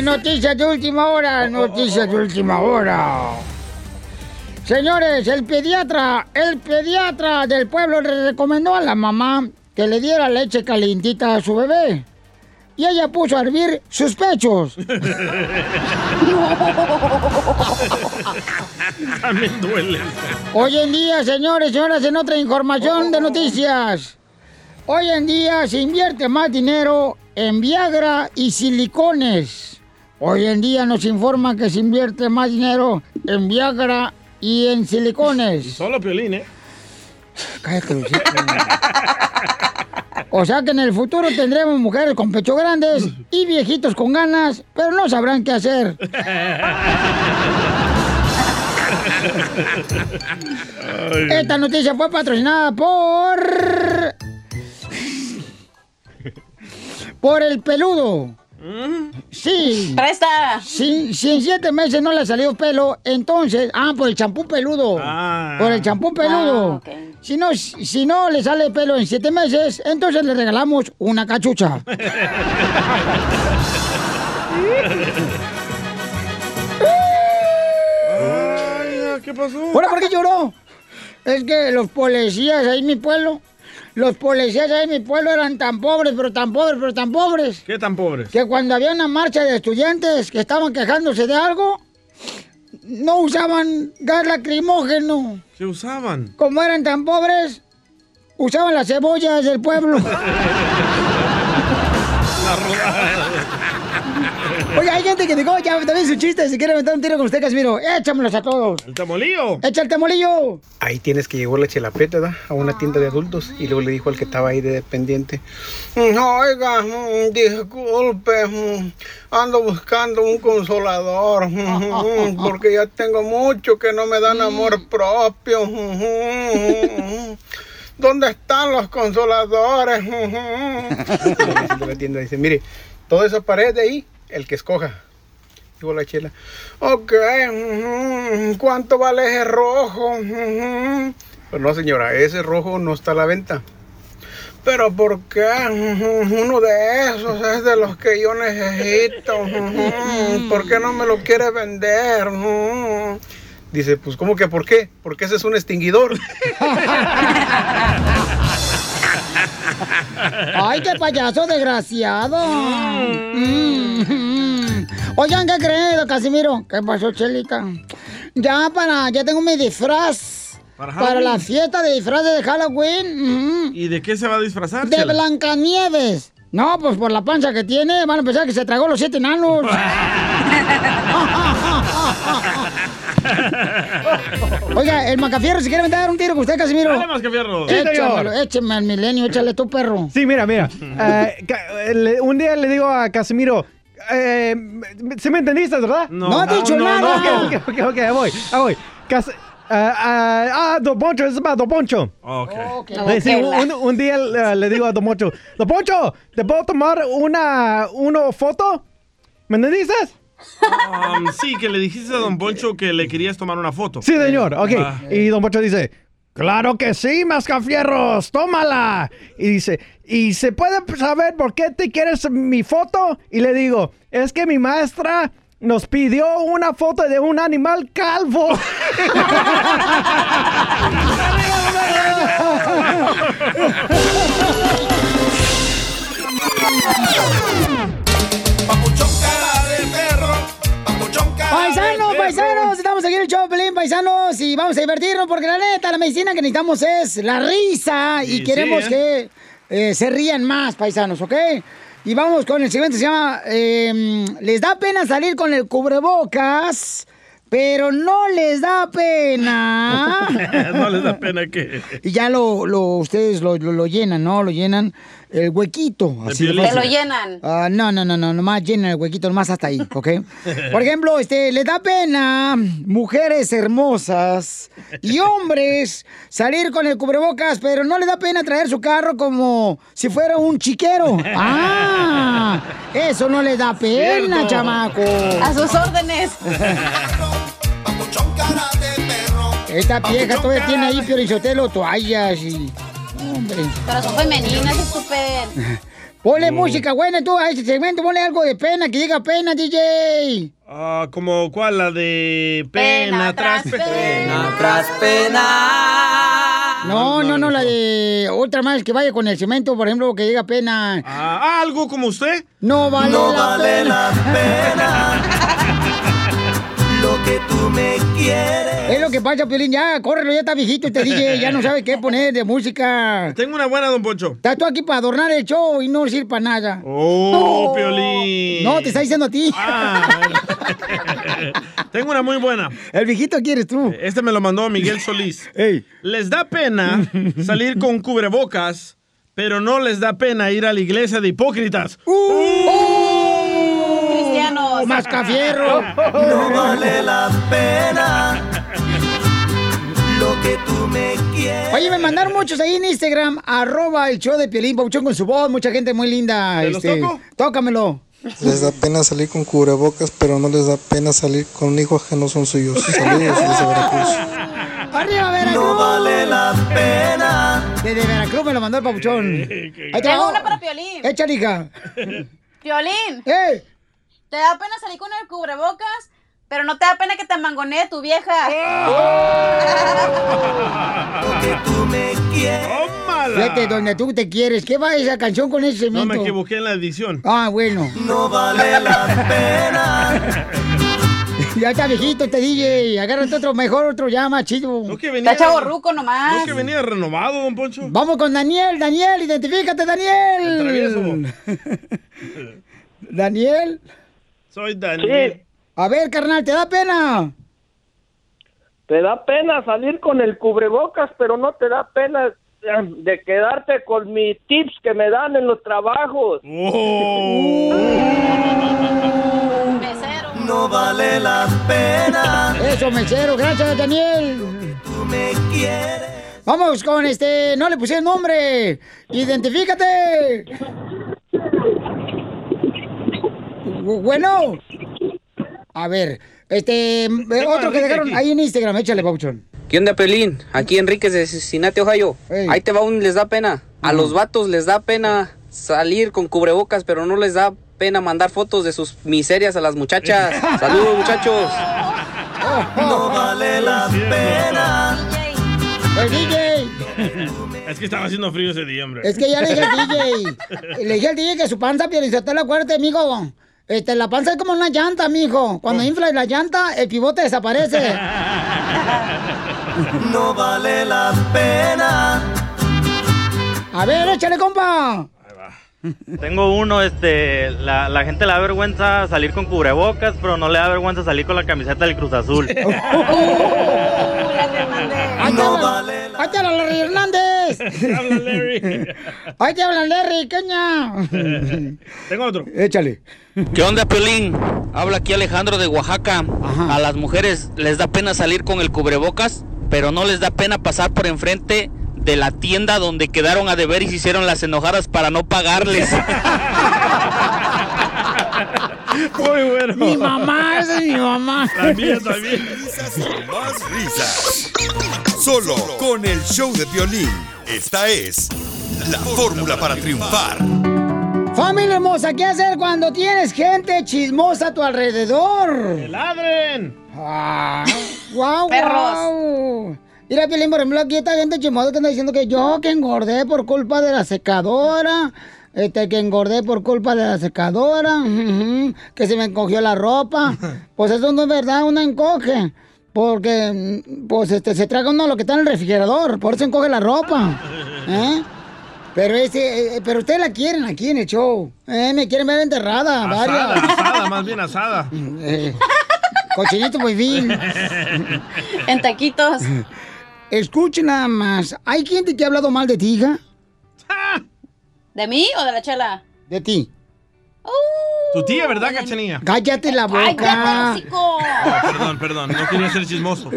Noticias de última hora, noticias de última hora. Señores, el pediatra, el pediatra del pueblo le recomendó a la mamá que le diera leche calientita a su bebé. Y ella puso a hervir sus pechos. También duele. Hoy en día, señores, señoras, en otra información de noticias. Hoy en día se invierte más dinero en Viagra y silicones. Hoy en día nos informan que se invierte más dinero en Viagra y en silicones. Solo piolín, ¿eh? Cállate, Lucito. O sea que en el futuro tendremos mujeres con pecho grandes y viejitos con ganas, pero no sabrán qué hacer. Esta noticia fue patrocinada por. Por el peludo. Sí. Presta. Si, si en siete meses no le salió pelo, entonces. Ah, por el champú peludo. Ah. Por el champú peludo. Ah, si, no, si no le sale pelo en siete meses, entonces le regalamos una cachucha. Ay, ¿qué pasó? ¿Ahora por qué lloró? Es que los policías ahí en mi pueblo, los policías ahí en mi pueblo eran tan pobres, pero tan pobres, pero tan pobres, ¿Qué tan pobres? que cuando había una marcha de estudiantes que estaban quejándose de algo, no usaban gas lacrimógeno. ¿Qué usaban? Como eran tan pobres, usaban las cebollas del pueblo. La. Oye, hay gente que dijo, ya también su chiste, si quiere meter un tiro con usted, Casimiro, échamelos a todos. ¿El tamolillo? Echa el temolillo. Ahí tienes que llevó la chelapreta ¿verdad? a una tienda de adultos y luego le dijo al que estaba ahí de dependiente, "Mm, oiga, mm, disculpe, mm, ando buscando un consolador porque ya tengo mucho que no me dan amor propio. ¿Dónde están los consoladores? Mm, mm". Y la tienda dice, mire, toda esa pared de ahí, el que escoja. Digo la chela. Ok, ¿cuánto vale ese rojo? Pues no, señora, ese rojo no está a la venta. Pero ¿por qué? Uno de esos es de los que yo necesito. ¿Por qué no me lo quiere vender? Dice, pues ¿cómo que por qué? Porque ese es un extinguidor. Ay, qué payaso desgraciado. Mm. Oigan, ¿qué creen, don Casimiro? ¿Qué pasó, Chelita? Ya para, ya tengo mi disfraz. ¿Para la fiesta de disfraces de Halloween. ¿Y de qué se va a disfrazar? De Chela? Blancanieves. No, pues por la panza que tiene, van a pensar que se tragó los siete enanos. Oiga, el Macafierro, si quiere meter un tiro con usted, Casimiro. Dale. Échamelo, écheme al milenio, échale tu perro. Sí, mira, mira. Le- un día le digo a Casimiro, eh, ¿sí me entendiste, verdad? No. No ha dicho nada. Ok, ok, ok, ok, ahí voy, ahí voy. Cas- ah, ah, ah, Don Poncho, es para Don Poncho. Ok. Eh, sí, un, un día eh, le digo a Don Poncho, Don Poncho, ¿te puedo tomar una, una foto? ¿Me entendiste? Um, sí, que le dijiste a Don Poncho que le querías tomar una foto. Sí, señor, ok. Ah. Y Don Poncho dice, claro que sí, Mascafierros, tómala. Y dice, ¿y se puede saber por qué te quieres mi foto? Y le digo, es que mi maestra nos pidió una foto de un animal calvo. Paisanos, paisanos, estamos aquí en el show Pelín, paisanos, y vamos a divertirnos porque la neta, la medicina que necesitamos es la risa y queremos sí, que eh, se rían más, paisanos, ¿ok? Y vamos con el siguiente, se llama eh, Les da pena salir con el cubrebocas, pero no les da pena. no les da pena que... Y ya lo, lo ustedes lo, lo- lo llenan, ¿no? Lo llenan el huequito. Así. Te lo llenan. Ah, no, no, no, no, nomás llenan el huequito, nomás hasta ahí, ¿ok? Por ejemplo, este, le da pena mujeres hermosas y hombres salir con el cubrebocas, pero no le da pena traer su carro como si fuera un chiquero. ¡Ah! Eso no le da pena, Cierto. chamaco. A sus órdenes. Esta vieja todavía tiene ahí, Piorizotelo, toallas y... Hombre. Pero son femeninas, estúpido. Ponle música buena tú a este segmento, ponle algo de pena, que diga pena, DJ. Ah, como cuál, la de pena, tras pena. tras pena. No, no, no, la de otra más que vaya con el cemento, por ejemplo, que diga pena. Ah, algo como usted. No vale No la vale pena. la Lo que tú me quieres. Es lo que pasa, Piolín, ya, córrelo, ya está viejito este DJ, ya no sabe qué poner de música. Tengo una buena, don Poncho. Estás tú aquí para adornar el show y no sirve para nada. Oh, Piolín. No, te está diciendo a ti. Tengo una muy buena. El viejito quieres tú. Este me lo mandó Miguel Solís. Les da pena salir con cubrebocas, pero no les da pena ir a la iglesia de hipócritas. Cristianos. Mascafierro. No vale la pena. Lo que tú me quieres. Oye, me mandaron muchos ahí en Instagram, arroba el show de Piolín, Pauchón con su voz, mucha gente muy linda. ¿Te los toco? Tócamelo. Les da pena salir con cubrebocas, pero no les da pena salir con un hijo que no son suyos. Saludos desde Veracruz. ¡Arriba, Veracruz! No vale la pena. Desde Veracruz me lo mandó el papuchón. Ahí te una para Piolín. Échale, hija. Piolín. ¡Eh! ¿Te da pena salir con el cubrebocas? Pero no te da pena que te mangonee tu vieja. Fíjate, donde tú te quieres. ¿Qué va esa canción con ese No cemento? me equivoqué en la edición. Ah, bueno. No vale la pena. Ya está viejito este DJ. Agárrate otro mejor, otro ya más chido. No que venía- Está chavorruco nomás. No que venía renovado, don Poncho. Vamos con Daniel. Daniel, identifícate, Daniel. El Daniel. Soy Daniel. A ver, carnal, ¿te da pena? Te da pena salir con el cubrebocas, pero no te da pena eh, de quedarte con mis tips que me dan en los trabajos. No vale la pena. Eso, mesero. Gracias, Daniel. Tú me quieres. Vamos con este. No le puse el nombre. Identifícate. Bu- Bueno. A ver. Este. eh, Otro que dejaron ahí en Instagram. Échale, Pauchón. ¿Qué onda, Pelín? Aquí Enríquez de Cincinnati, Ohio. Ahí te va un les da pena. A los vatos les da pena salir con cubrebocas, pero no les da pena mandar fotos de sus miserias a las muchachas. Saludos, muchachos. no vale la pena. El DJ. Es que estaba haciendo frío ese día, hombre. Es que ya le dije al DJ. Le dije al DJ que su panza, Pielizotelo, acuérdate, amigo. Este, la panza es como una llanta, mijo. Cuando inflas la llanta, el pivote desaparece. No vale la pena. A ver, échale, compa. Tengo uno, este, la, la gente le da vergüenza salir con cubrebocas, pero no le da vergüenza salir con la camiseta del Cruz Azul. Ahí te hablan, ahí te hablan Larry Hernández. Habla Larry. Ahí te hablan Larry, caña. Tengo otro. Échale. ¿Qué onda, Piolín? Habla aquí Alejandro de Oaxaca. A las mujeres les da pena salir con el cubrebocas, pero no les da pena pasar por enfrente de la tienda donde quedaron a deber y se hicieron las enojadas para no pagarles. Muy bueno. Mi mamá, esa es mi mamá. También, también. Más risas. Solo con el show de violín. Esta es la fórmula para triunfar. Familia hermosa, ¿qué hacer cuando tienes gente chismosa a tu alrededor? ¡Que ladren! Ah, ¡Guau, Perros. guau! Mira, Piolín, por ejemplo, aquí esta gente chismosa que anda diciendo que yo que engordé por culpa de la secadora, este, que engordé por culpa de la secadora, que se me encogió la ropa. Pues eso no es verdad, uno encoge. Porque, pues, este, se traga uno lo que está en el refrigerador, por eso encoge la ropa. ¿Eh? Pero ese, eh, pero ustedes la quieren aquí en el show. Eh, me quieren ver enterrada, Asada, varias. asada, más bien asada. Eh, cochinito muy bien. En taquitos. Escuchen nada más. ¿Hay gente que ha hablado mal de ti, hija? ¿De mí o de la chela? De ti. Tu tía, ¿verdad, Cachanilla? Cállate la boca. ¡Cállate, hocico! Oh, perdón, perdón, no quería ser chismoso.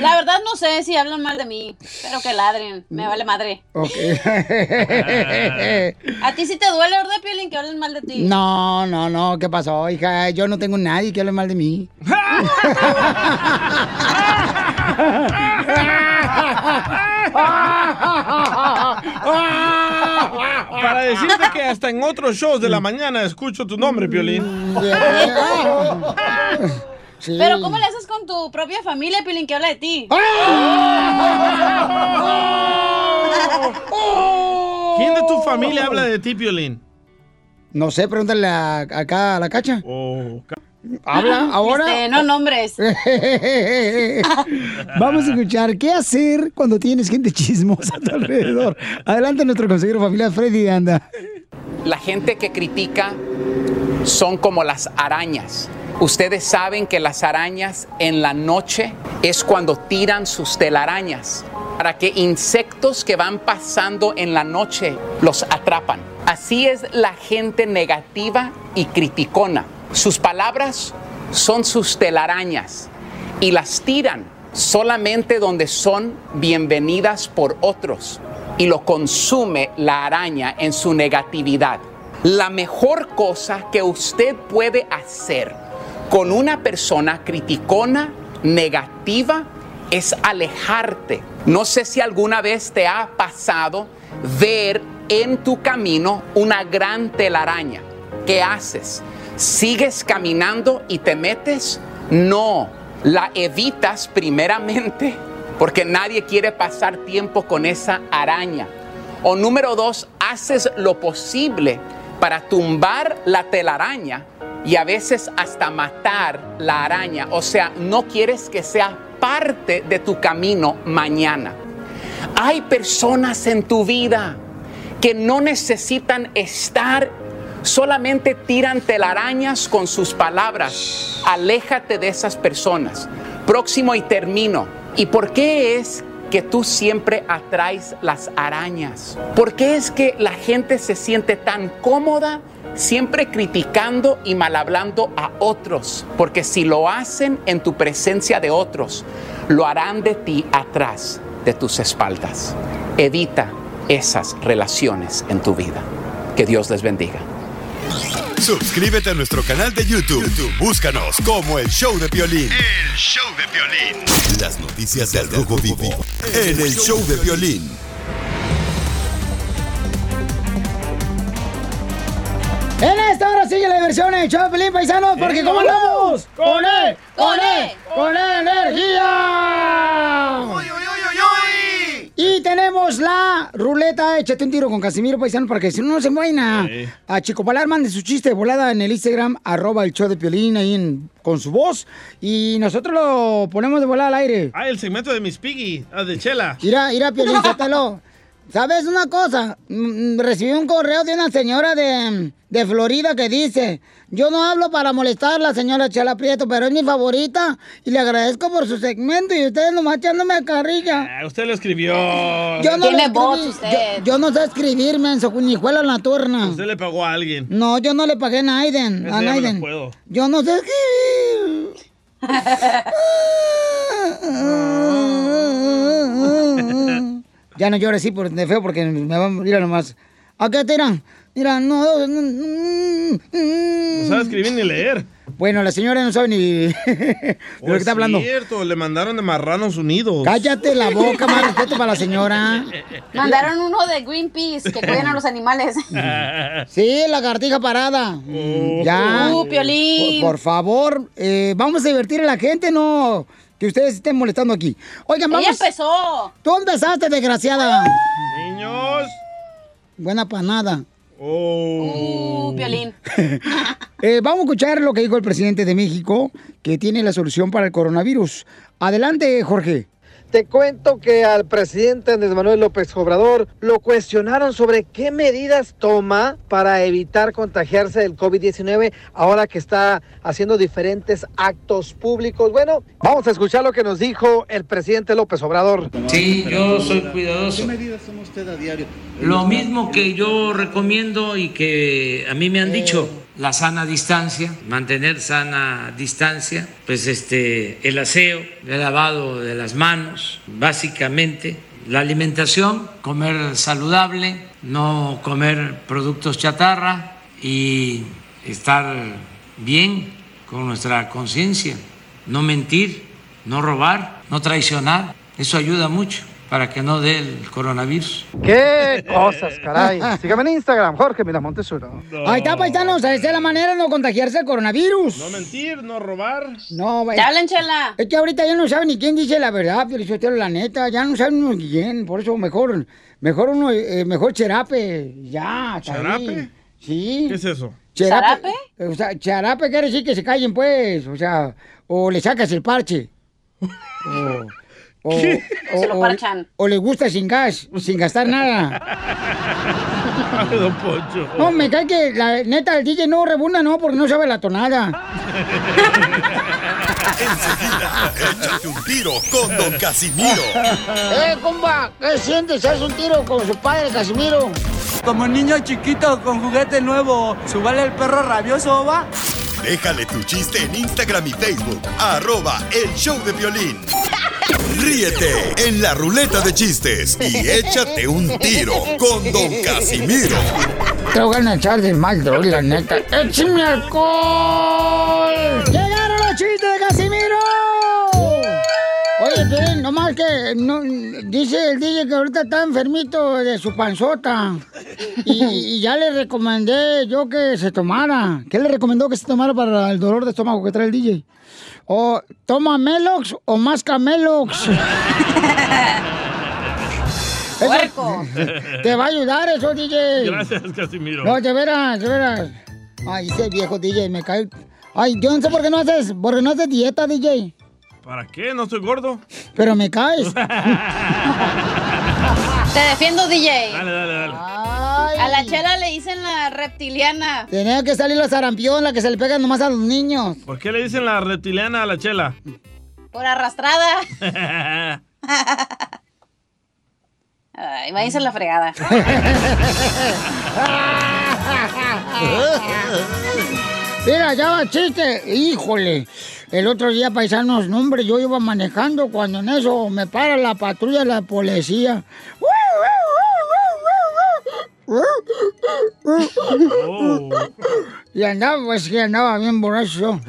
La verdad no sé si hablan mal de mí, pero que ladren, me vale madre. Ok. ¿A ti sí te duele, verdad, Piolín, que hablen mal de ti? No, no, no. ¿Qué pasó, hija? Yo no tengo nadie que hable mal de mí. Para decirte que hasta en otros shows de la mañana escucho tu nombre, Piolín. Sí. Pero ¿cómo le haces con tu propia familia, Piolín, que habla de ti? ¿Quién de tu familia habla de ti, Piolín? No sé, pregúntale a- acá a la cacha. Oh, ca- Habla ahora. Este, no nombres. Vamos a escuchar qué hacer cuando tienes gente chismosa a tu alrededor. Adelante nuestro consejero familiar Freddy Anda. La gente que critica son como las arañas. Ustedes saben que las arañas en la noche es cuando tiran sus telarañas para que insectos que van pasando en la noche los atrapan. Así es la gente negativa y criticona. Sus palabras son sus telarañas y las tiran solamente donde son bienvenidas por otros y lo consume la araña en su negatividad. La mejor cosa que usted puede hacer con una persona criticona, negativa, es alejarte. No sé si alguna vez te ha pasado ver en tu camino una gran telaraña. ¿Qué haces? ¿Sigues caminando y te metes? No, la evitas primeramente porque nadie quiere pasar tiempo con esa araña. O número dos, haces lo posible para tumbar la telaraña y a veces hasta matar la araña. O sea, no quieres que sea parte de tu camino mañana. Hay personas en tu vida que no necesitan estar, solamente tiran telarañas con sus palabras. Aléjate de esas personas. Próximo y termino. ¿Y por qué es que tú siempre atraes las arañas? ¿Por qué es que la gente se siente tan cómoda siempre criticando y mal hablando a otros? Porque si lo hacen en tu presencia de otros, lo harán de ti atrás de tus espaldas. Evita esas relaciones en tu vida. Que Dios les bendiga. Suscríbete a nuestro canal de YouTube. YouTube, Búscanos como el show de violín. El show de violín. Las noticias del Rojo Vivo en el show de violín. En esta hora sigue la diversión en el show de Pelín Paisanos, porque ¿cómo andamos? ¡Con él! ¡Con él! ¡Con energía! Y tenemos la ruleta, échate un tiro con Casimiro Paisano para que si no, no se muena. A Chico Palar mande su chiste de volada en el Instagram, arroba el show de Piolín ahí en- con su voz. Y nosotros lo ponemos de volada al aire. Ah, el segmento de Miss Piggy, ah, de Chela. Mira, mira, Piolín, suéltalo. ¿Sabes una cosa? Mm, Recibí un correo de una señora de, de Florida que dice, yo no hablo para molestar a la señora Chela Prieto, pero es mi favorita y le agradezco por su segmento y ustedes nomás echándome a carrilla. Ah, usted lo escribió. Yo no, le escribí- yo, yo no sé escribir, menso, ni juela en la turna. Usted le pagó a alguien. No, yo no le pagué a Naiden. Ese A Naiden. puedo. Yo no sé escribir. ya no llores así por de feo porque me va a morir nomás. ¿A qué tiran? Mira, no. No sabe escribir ni leer. Bueno, la señora no sabe ni de lo que está hablando. Es cierto, le mandaron de Marranos Unidos. Cállate la boca, más respeto para la señora. Mandaron uno de Greenpeace que cuidan a los animales. Sí, la cartija parada. Ya. Uh, Piolín. Por, por favor, eh, vamos a divertir a la gente, no que ustedes estén molestando aquí. Oigan, vamos. Ella empezó. Tú empezaste, desgraciada. Niños. Buena panada. Uh, Piolín. Eh, vamos a escuchar lo que dijo el presidente de México, que tiene la solución para el coronavirus. Adelante, Jorge. Te cuento que al presidente Andrés Manuel López Obrador lo cuestionaron sobre qué medidas toma para evitar contagiarse del COVID-19 ahora que está haciendo diferentes actos públicos. Bueno, vamos a escuchar lo que nos dijo el presidente López Obrador. Sí, yo soy cuidadoso. ¿Qué medidas toma usted a diario? Lo mismo que yo recomiendo y que a mí me han dicho, la sana distancia, mantener sana distancia, pues este, el aseo, el lavado de las manos, básicamente, la alimentación, comer saludable, no comer productos chatarra y estar bien con nuestra conciencia, no mentir, no robar, no traicionar, eso ayuda mucho para que no dé el coronavirus. ¡Qué cosas, caray! Sígame en Instagram, Jorge Miramontes uno. Ahí está, paisanos. Esa es la manera de no contagiarse el coronavirus. No mentir, no robar. No, Te hablan, chela. Es que ahorita ya no saben ni quién dice la verdad, pero la neta, ya no saben uno quién. Por eso mejor, mejor uno, eh, mejor cherape. Ya, bien. Sí. ¿Qué es eso? Cherape. O sea, charape quiere decir que se callen, pues. O sea, o le sacas el parche. O, o, ¿Qué? o- Se lo parchan. o le gusta sin gas, sin gastar nada. Ay, don Poncho. No, me cae que la neta el DJ no rebunda, no, porque no sabe la tonada. Échate un tiro con Don Casimiro. ¡Eh, compa! ¿Qué sientes? ¿Haz un tiro con su padre, Casimiro? Como niño chiquito con juguete nuevo, ¿subale el perro rabioso, va? Déjale tu chiste en Instagram y Facebook. Arroba El Show de Violín. Ríete en la ruleta de chistes y échate un tiro con Don Casimiro. Te voy a echar de mal, la neta. ¡Échame alcohol! ¡Llegaron los chistes no, dice el DJ que ahorita está enfermito de su panzota. Y, y ya le recomendé yo que se tomara. ¿Qué le recomendó que se tomara para el dolor de estómago que trae el DJ? O toma Melox o más Camelox. Puerco. Te va a ayudar eso, DJ. Gracias, Casimiro. No, de veras, de veras. Ay, ese viejo DJ me cae. Ay, yo no sé por qué no haces, porque no haces dieta, DJ. ¿Para qué? ¿No estoy gordo? Pero me caes. Te defiendo, DJ. Dale, dale, dale. A la chela le dicen la reptiliana. Tenía que salir la sarampión, la que se le pega nomás a los niños. ¿Por qué le dicen la reptiliana a la chela? Por arrastrada. Ay, váyanse a la fregada. Mira, ya va chiste. Híjole. El otro día, paisanos, no, hombre, yo iba manejando cuando en eso me para la patrulla de la policía. Y andaba, pues que andaba bien borracho.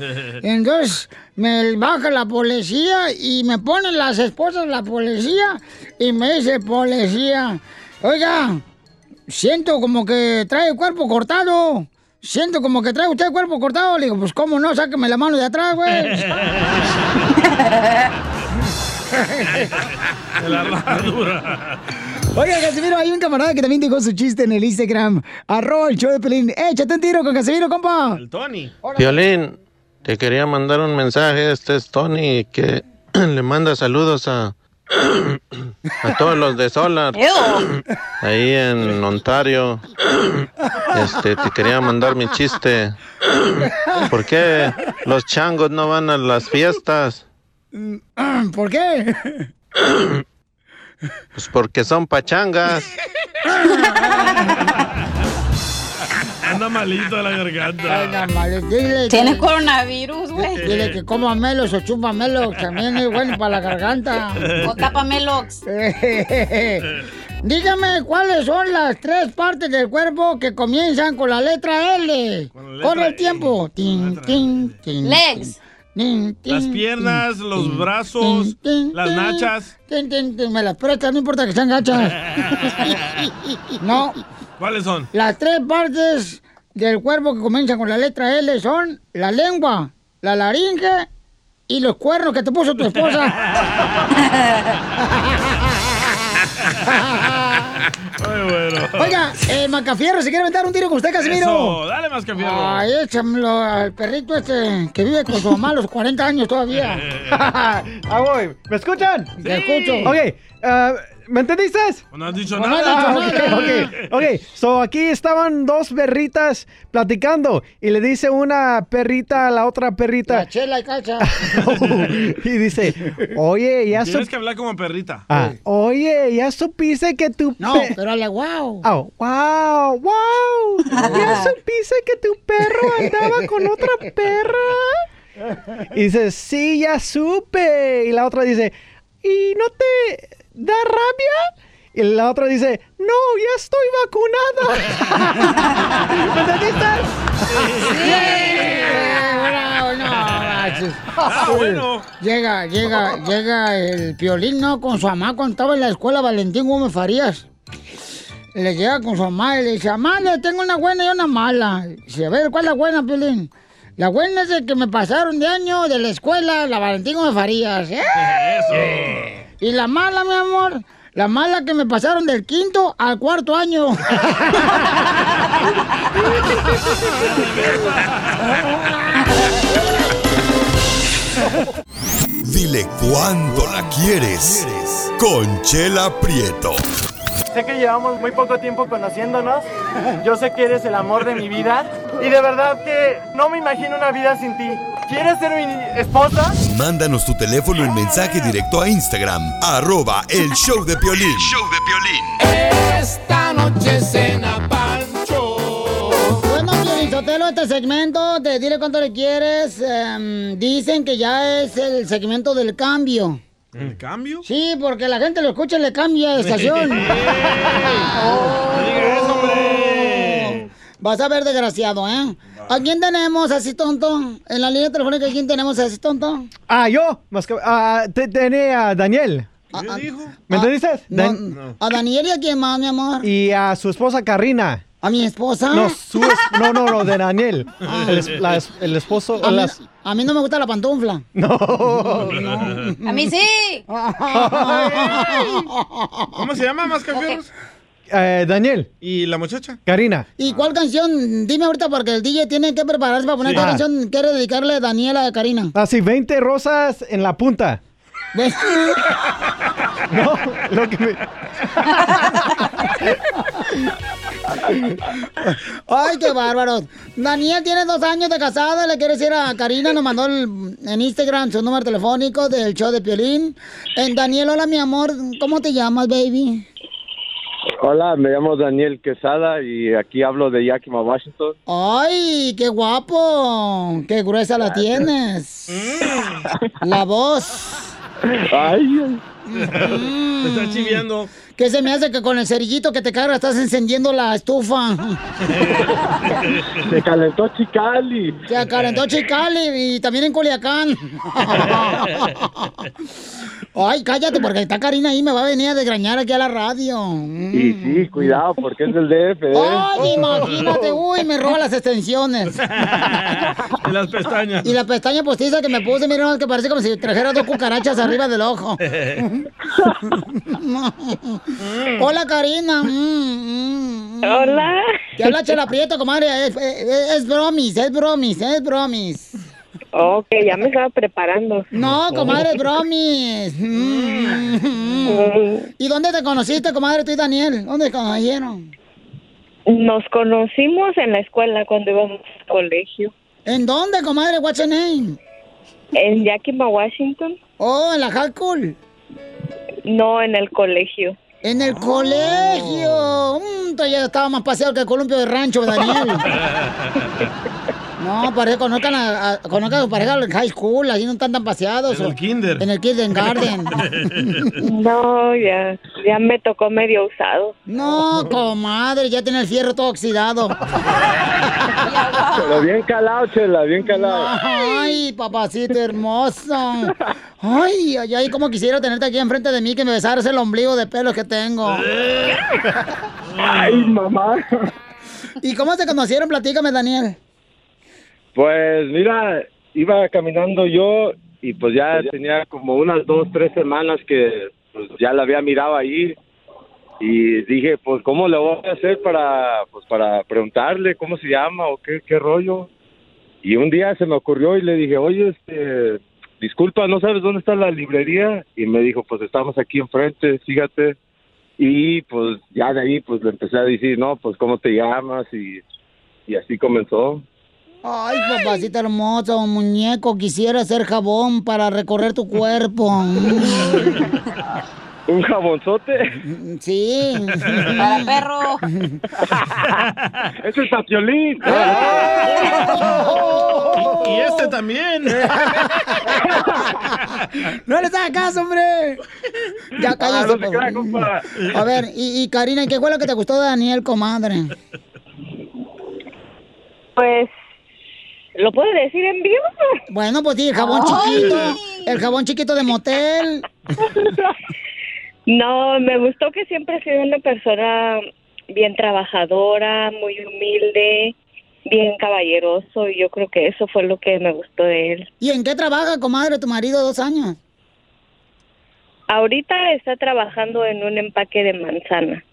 Entonces me baja la policía y me ponen las esposas de la policía y me dice policía, oiga, siento como que trae el cuerpo cortado. Siento como que trae usted el cuerpo cortado. Le digo, pues, ¿cómo no? Sáqueme la mano de atrás, güey. De la armadura. Oiga, Casimiro, hay un camarada que también dejó su chiste en el Instagram. Arroba el show de Pelín. Échate un tiro con Casimiro, compa. El Tony. Violín, te quería mandar un mensaje. Este es Tony que le manda saludos a, a todos los de Solar. Ahí en Ontario. Este, te quería mandar mi chiste. ¿Por qué los changos no van a las fiestas? ¿Por qué? Pues porque son pachangas. Anda malito de la garganta. Anda mal. Dile Tiene que- coronavirus, güey. Dile que coma melos o chupa melos. También es bueno para la garganta. O tapa melox. Dígame cuáles son las tres partes del cuerpo que comienzan con la letra L. Corre el tiempo. Tin, tin, tin, Legs. Las piernas, los brazos, las nachas. tin, tin, tin. Me las prestas, no importa que sean gachas. no, ¿Cuáles son? las tres partes del cuerpo que comienzan con la letra L son la lengua, la laringe y los cuernos que te puso tu esposa. Muy bueno. Oiga, eh, Macafierro, ¿se quiere aventar un tiro con usted, Casimiro? Eso, dale más que fierro. Ay, échamelo al perrito este que vive con su mamá a los 40 años todavía. Ah, voy. ¿Me escuchan? Te escucho. Ok, ah, ¿me entendiste? No has dicho nada. Ah, nada. ok, ok. So, aquí estaban dos perritas platicando y le dice una perrita a la otra perrita La chela y cacha. y dice, oye, ya Tienes que hablar como perrita. Ah, oye, ya supiste que tu No, pe- pero le wow. Oh, wow, wow. ¿Ya supiste que tu perro andaba con otra perra? Y dice, sí, ya supe. Y la otra dice, ¿y no te da rabia? Y la otra dice, no, ya estoy vacunada. ¿Me entendiste? Bravo, no, manches. Ah, bueno. Llega, llega, llega el piolín, ¿no? Con su mamá cuando estaba en la escuela Valentín Gómez Farías. Le llega con su mamá y le dice, mamá, le tengo una buena y una mala. Dice, a ver, ¿cuál es la buena, piolín? La buena es de que me pasaron de año de la escuela la Valentín Gómez Farías. ¡Eh! Eso. Y la mala, mi amor, la mala que me pasaron del quinto al cuarto año. Dile cuándo la quieres. Conchela Prieto. Sé que llevamos muy poco tiempo conociéndonos. Yo sé que eres el amor de mi vida. Y de verdad que no me imagino una vida sin ti. ¿Quieres ser mi esposa? Mándanos tu teléfono en mensaje directo a Instagram, arroba el show de Piolín. Esta noche cena Pancho. Bueno, Sotelo, este segmento de Dile cuánto le quieres, em, dicen que ya es el segmento del cambio. ¿El cambio? Sí, porque la gente lo escucha y le cambia de estación. Vas a ver, desgraciado, ¿eh? ¿A quién tenemos así tonto? En la línea telefónica, ¿quién tenemos así tonto? Ah, yo. Más que- ah, te, tenía a Daniel. ¿Me entendiste? No, Dan- ¿A Daniel y a quién más, mi amor? Y a su esposa Karina. ¿A mi esposa? No, su es- no, no, no, de Daniel. El, es- la es- el esposo. A mí, las- a mí no me gusta la pantufla. No. A mí sí. ¿Cómo se llama, Mascafierros? Eh, Daniel. ¿Y la muchacha? Karina. ¿Y cuál canción? Dime ahorita porque el DJ tiene que prepararse para poner Sí. qué Ah. canción quiere dedicarle a Daniela a Karina. Así, 20 rosas en la punta. No, lo que me... Ay, qué bárbaro. Daniel tiene dos años de casada, le quiere decir a Karina, nos mandó el- en Instagram su número telefónico del show de Piolín. Eh, Daniel, hola mi amor, ¿cómo te llamas, baby? Hola, me llamo Daniel Quesada y aquí hablo de Yakima, Washington. Ay, qué guapo, qué gruesa la tienes. La voz. Ay, Te está chiviando. ¿Qué se me hace que con el cerillito que te carga estás encendiendo la estufa? Se calentó Chicali. Se calentó Chicali y también en Culiacán. Ay, cállate, porque está Karina ahí, me va a venir a desgrañar aquí a la radio. Y sí, cuidado, porque es del DF. ¿eh? Ay, imagínate, uy, me roba las extensiones. Y las pestañas. Y la pestaña postiza que me puse, mira, que parece como si trajera dos cucarachas arriba del ojo. Hola, Karina. Hola. Te habla Chela Prieto, comadre. Es, es- es bromis, es bromis, es bromis. Ok, ya me estaba preparando. No, comadre, es bromis. Mm. ¿Y dónde te conociste, comadre, tú y Daniel? ¿Dónde se conocieron? Nos conocimos en la escuela cuando íbamos al colegio. ¿En dónde, comadre? What's your name? En Yakima, Washington. Oh, en la high school. No, en el colegio. En el colegio. Mm, todavía estaba más paseado que el columpio de rancho, Daniel. No, parece conozcan a, a- conozcan a su pareja en high school, así no están tan paseados. En el kinder. En el kindergarten. No, ya, ya me tocó medio usado. No, comadre, ya tiene el fierro todo oxidado. Pero bien calado, Chela, bien calado. Ay, papacito hermoso. Ay, ay, ay, como quisiera tenerte aquí enfrente de mí que me besaras el ombligo de pelos que tengo. Ay, mamá. ¿Y cómo se conocieron? Platícame, Daniel. Pues mira, iba caminando yo y pues ya tenía como unas dos, tres semanas que pues, ya la había mirado ahí y dije, pues cómo le voy a hacer para, pues para preguntarle cómo se llama o qué, qué rollo. Y un día se me ocurrió y le dije, oye, este, disculpa, ¿no sabes dónde está la librería? Y me dijo, pues estamos aquí enfrente, fíjate. Y pues ya de ahí pues le empecé a decir, no, pues cómo te llamas y, y así comenzó. Ay, papacito hermoso, muñeco, quisiera ser jabón para recorrer tu cuerpo. ¿Un jabonzote? Sí. Para perro. Ese es Papiolín. Y este también. No le hagas caso, hombre. Ya cállate. Ah, no se. A ver, y, y Karina, ¿y ¿qué fue lo que te gustó de Daniel, comadre? Pues, ¿lo puedo decir en vivo? Bueno, pues sí, el jabón Ay. chiquito, el jabón chiquito de motel. No, me gustó que siempre ha sido una persona bien trabajadora, muy humilde, bien caballeroso y yo creo que eso fue lo que me gustó de él. ¿Y en qué trabaja, comadre, tu marido, dos años? Ahorita está trabajando en un empaque de manzana.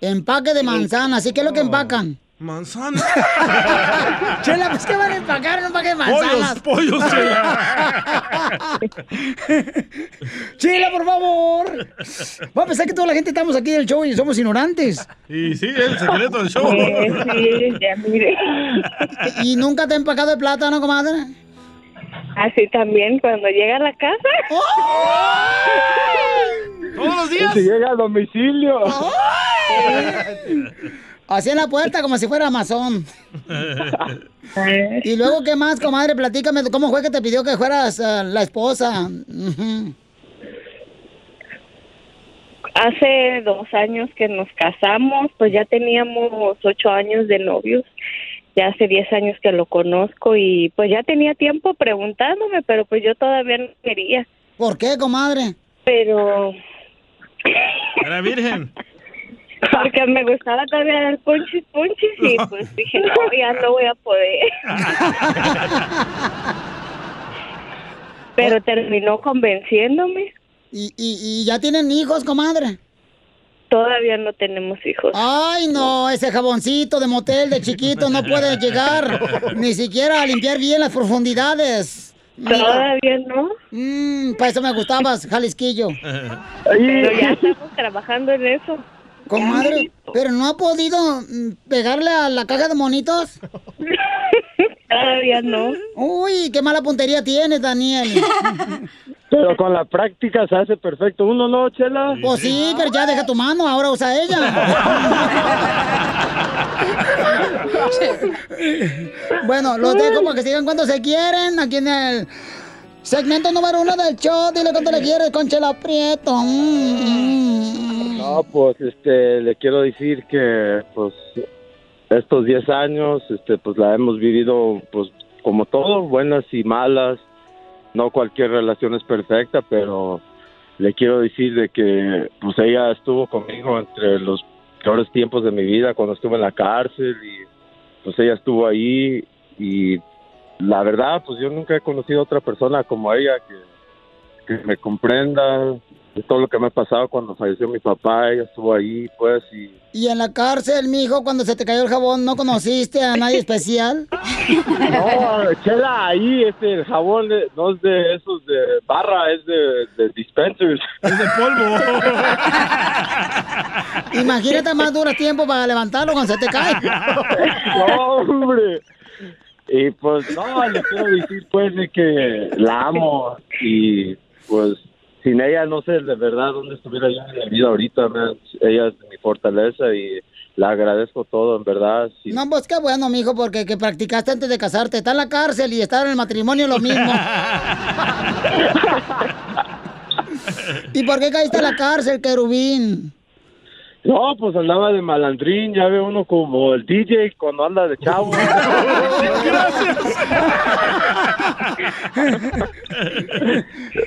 Empaque de manzana, ¿sí? ¿Qué es lo que empacan? Manzana. Chela, pues ¿qué van a empacar en un empaque de manzanas? Pollos, pollos, Chela. Chela, por favor. Va a pensar que toda la gente estamos aquí del show y somos ignorantes. Y sí, el secreto del show. sí, ya mire. ¿Y nunca te ha empacado de plátano, comadre? Así también, cuando llega a la casa. Todos los Si llega a domicilio. Así en la puerta, como si fuera Amazon. Y luego, ¿qué más, comadre? Platícame, ¿cómo fue que te pidió que fueras eh, la esposa? Hace dos años que nos casamos, pues ya teníamos ocho años de novios. Ya hace diez años que lo conozco y pues ya tenía tiempo preguntándome, pero pues yo todavía no quería. ¿Por qué, comadre? Pero Era virgen. Porque me gustaba todavía dar punchis, punchis y pues dije, no, ya no voy a poder. Pero terminó convenciéndome. ¿Y, y, y ya tienen hijos, comadre? Todavía no tenemos hijos. Ay, no, ese jaboncito de motel de chiquito no puede llegar ni siquiera a limpiar bien las profundidades. Todavía no. Mm, para eso me gustabas, Jalisquillo. Pero ya estamos trabajando en eso. Comadre, pero no ha podido mm, pegarle a la caja de monitos. Todavía no. Uy, qué mala puntería tienes, Daniel. Pero con la práctica se hace perfecto. Uno no, Chela. Pues sí, pero ya deja tu mano, ahora usa ella. bueno, los dejo para que sigan cuando se quieren aquí en el Segmento número uno del show. Dile cuánto le quieres con Chela Prieto. Mm, mm. No, pues este, le quiero decir que pues estos 10 años este pues la hemos vivido pues como todo, buenas y malas. No cualquier relación es perfecta, pero le quiero decir de que pues ella estuvo conmigo entre los peores tiempos de mi vida cuando estuve en la cárcel y pues ella estuvo ahí y la verdad pues yo nunca he conocido a otra persona como ella que, que me comprenda de todo lo que me ha pasado cuando falleció mi papá, ella estuvo ahí pues y Y en la cárcel, mijo, cuando se te cayó el jabón, ¿no conociste a nadie especial? No, Chela, ahí este el jabón no es de esos de barra, es de, de dispensers. Es de polvo. Imagínate más dura tiempo para levantarlo cuando se te cae. No, hombre. Y pues no, le quiero decir pues de que la amo y pues sin ella no sé de verdad dónde estuviera yo en la vida ahorita, man. ella es mi fortaleza y la agradezco todo en verdad. Sí. No, pues qué bueno, mijo, porque que practicaste antes de casarte. Está en la cárcel y estar en el matrimonio lo mismo. ¿Y por qué caíste en la cárcel, querubín? No, pues andaba de malandrín, ya ve uno como el DJ cuando anda de chavo.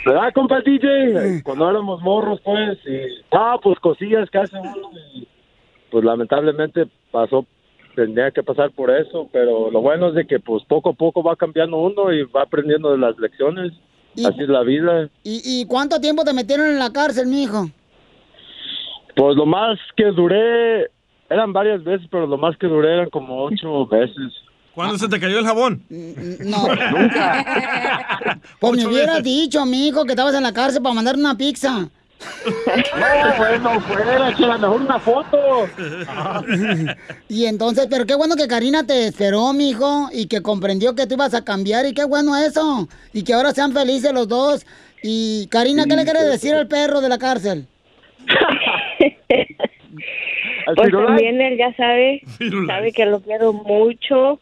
¿Verdad, compa DJ? Cuando éramos morros, pues, y, ah, pues cosillas que hace uno, y, pues lamentablemente pasó, tendría que pasar por eso, pero lo bueno es de que pues poco a poco va cambiando uno y va aprendiendo de las lecciones, así es la vida. ¿Y, y cuánto tiempo te metieron en la cárcel, mijo? Pues lo más que duré, eran varias veces, pero lo más que duré eran como ocho veces. ¿Cuándo se te cayó el jabón? No. Pues me hubieras dicho, mijo, que estabas en la cárcel para mandar una pizza. No, bueno, fuera, que a lo mejor una foto. Y entonces, pero qué bueno que Karina te esperó, mijo, y que comprendió que tú ibas a cambiar, y qué bueno eso. Y que ahora sean felices los dos. Y Karina, ¿qué le quieres decir al perro de la cárcel? Pues también él ya sabe, sabe que lo quiero mucho,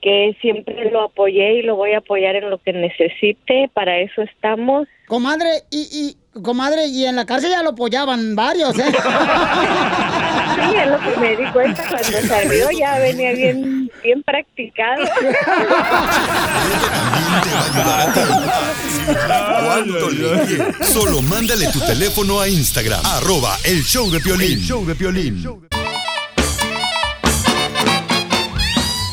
que siempre lo apoyé y lo voy a apoyar en lo que necesite, para eso estamos. Comadre, y, y, comadre, y en la cárcel ya lo apoyaban varios, ¿eh? Sí, es lo que me di cuenta cuando salió, ya venía bien, bien practicado. ¿Cuánto le quieres? Solo mándale tu teléfono a Instagram, arroba el show de Piolín. El show de Piolín.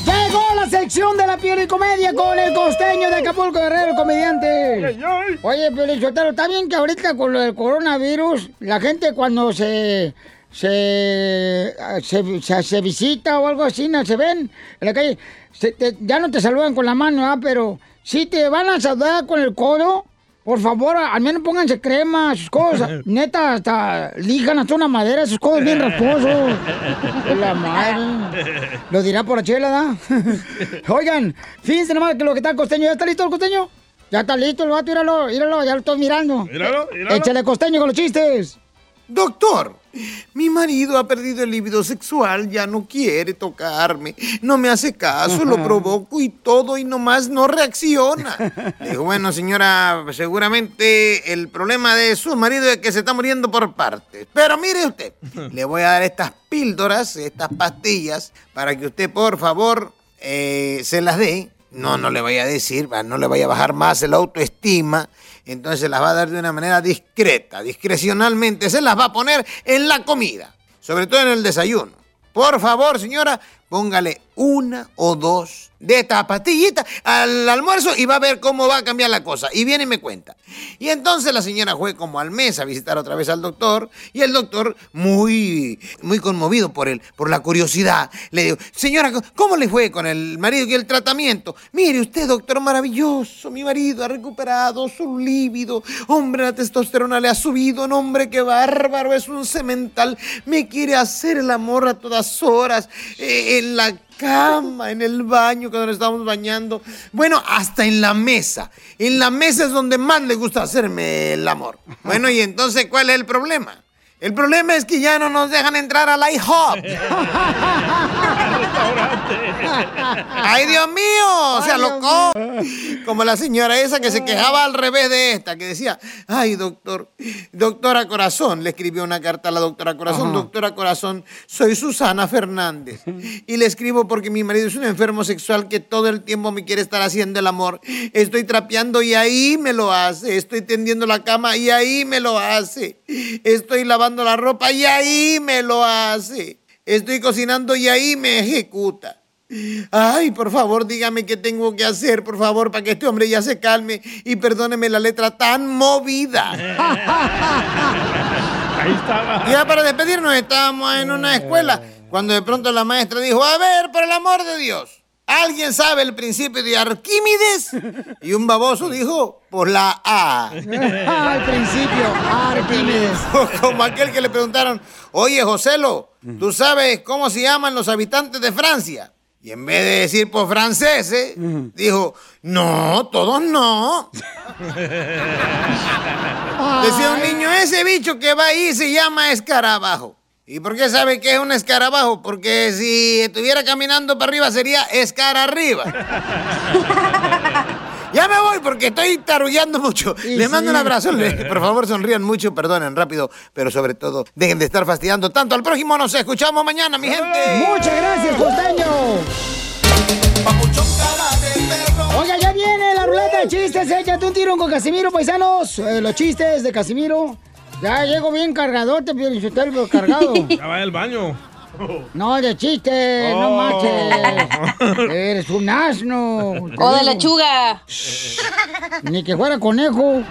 Llegó la sección de la piel y comedia con el costeño de Acapulco Guerrero, el comediante. Oye, Piolín Sotelo, está bien que ahorita con lo del coronavirus, la gente cuando se se, se, se- se visita o algo así, no se ven en la calle, se te- ya no te saludan con la mano, ¿ah? pero si te van a saludar con el codo, por favor, al menos pónganse crema, sus cosas. Neta, hasta lijan hasta una madera, sus codos bien rasposos. La madre. Lo dirá por la chela, ¿da? Oigan, fíjense nomás que lo que está el costeño. ¿Ya está listo el costeño? Ya está listo el vato, míralo, míralo, ya lo estoy mirando. Míralo, míralo. Échale costeño con los chistes. Doctor, mi marido ha perdido el libido sexual, ya no quiere tocarme, no me hace caso, lo provoco y todo y nomás no reacciona. Digo, bueno señora, seguramente el problema de su marido es que se está muriendo por partes. Pero mire usted, le voy a dar estas píldoras, estas pastillas, para que usted por favor eh, se las dé. No, no le vaya a decir, no le vaya a bajar más el autoestima. Entonces se las va a dar de una manera discreta, discrecionalmente. Se las va a poner en la comida, sobre todo en el desayuno. Por favor, señora, póngale una o dos de estas pastillitas al almuerzo y va a ver cómo va a cambiar la cosa. Y viene y me cuenta. Y entonces la señora fue como al mes a visitar otra vez al doctor y el doctor, muy, muy conmovido por por la curiosidad, le dijo, señora, ¿cómo le fue con el marido y el tratamiento? Mire usted, doctor, maravilloso, mi marido ha recuperado su líbido, hombre, la testosterona le ha subido, un hombre, qué bárbaro, es un cemental, me quiere hacer el amor a todas horas, eh, en la cama, en el baño, cuando nos estamos bañando. Bueno, hasta en la mesa. En la mesa es donde más le gusta hacerme el amor. Bueno, y entonces, ¿cuál es el problema? El problema es que ya no nos dejan entrar al IHOP. ¡Ay, Dios mío! Se alocó. Como la señora esa que se quejaba al revés de esta, que decía, ay, doctor, doctora Corazón, le escribió una carta a la doctora Corazón, Ajá. doctora Corazón, soy Susana Fernández. Y le escribo porque mi marido es un enfermo sexual que todo el tiempo me quiere estar haciendo el amor. Estoy trapeando y ahí me lo hace. Estoy tendiendo la cama y ahí me lo hace. Estoy lavando la ropa y ahí me lo hace. Estoy cocinando y ahí me ejecuta. Ay, por favor, dígame qué tengo que hacer, por favor, para que este hombre ya se calme y perdóneme la letra tan movida. Ahí estaba. Ya para despedirnos estábamos en una escuela cuando de pronto la maestra dijo, a ver, por el amor de Dios, ¿alguien sabe el principio de Arquímedes? Y un baboso dijo, por la A. Al principio, Arquímedes. Como aquel que le preguntaron, oye, Joselo, ¿tú sabes cómo se llaman los habitantes de Francia? Y en vez de decir por franceses, dijo, no, todos no. Decía un niño, ese bicho que va ahí se llama escarabajo. ¿Y por qué sabe que es un escarabajo? Porque si estuviera caminando para arriba sería escara arriba. Ya me voy porque estoy tarullando mucho. Les mando un abrazo. Por favor, sonrían mucho, perdonen rápido, pero sobre todo, dejen de estar fastidiando tanto al prójimo. Nos escuchamos mañana, mi gente. Muchas gracias, costeño. Oiga, ya viene la ruleta de chistes. Échate un tiro con Casimiro, paisanos. Eh, los chistes de Casimiro. Ya llego bien cargadote, pero pero cargado. Ya va al baño. No, de chiste, no Oh. marches. Eres un asno. O de lechuga. Ni que fuera conejo.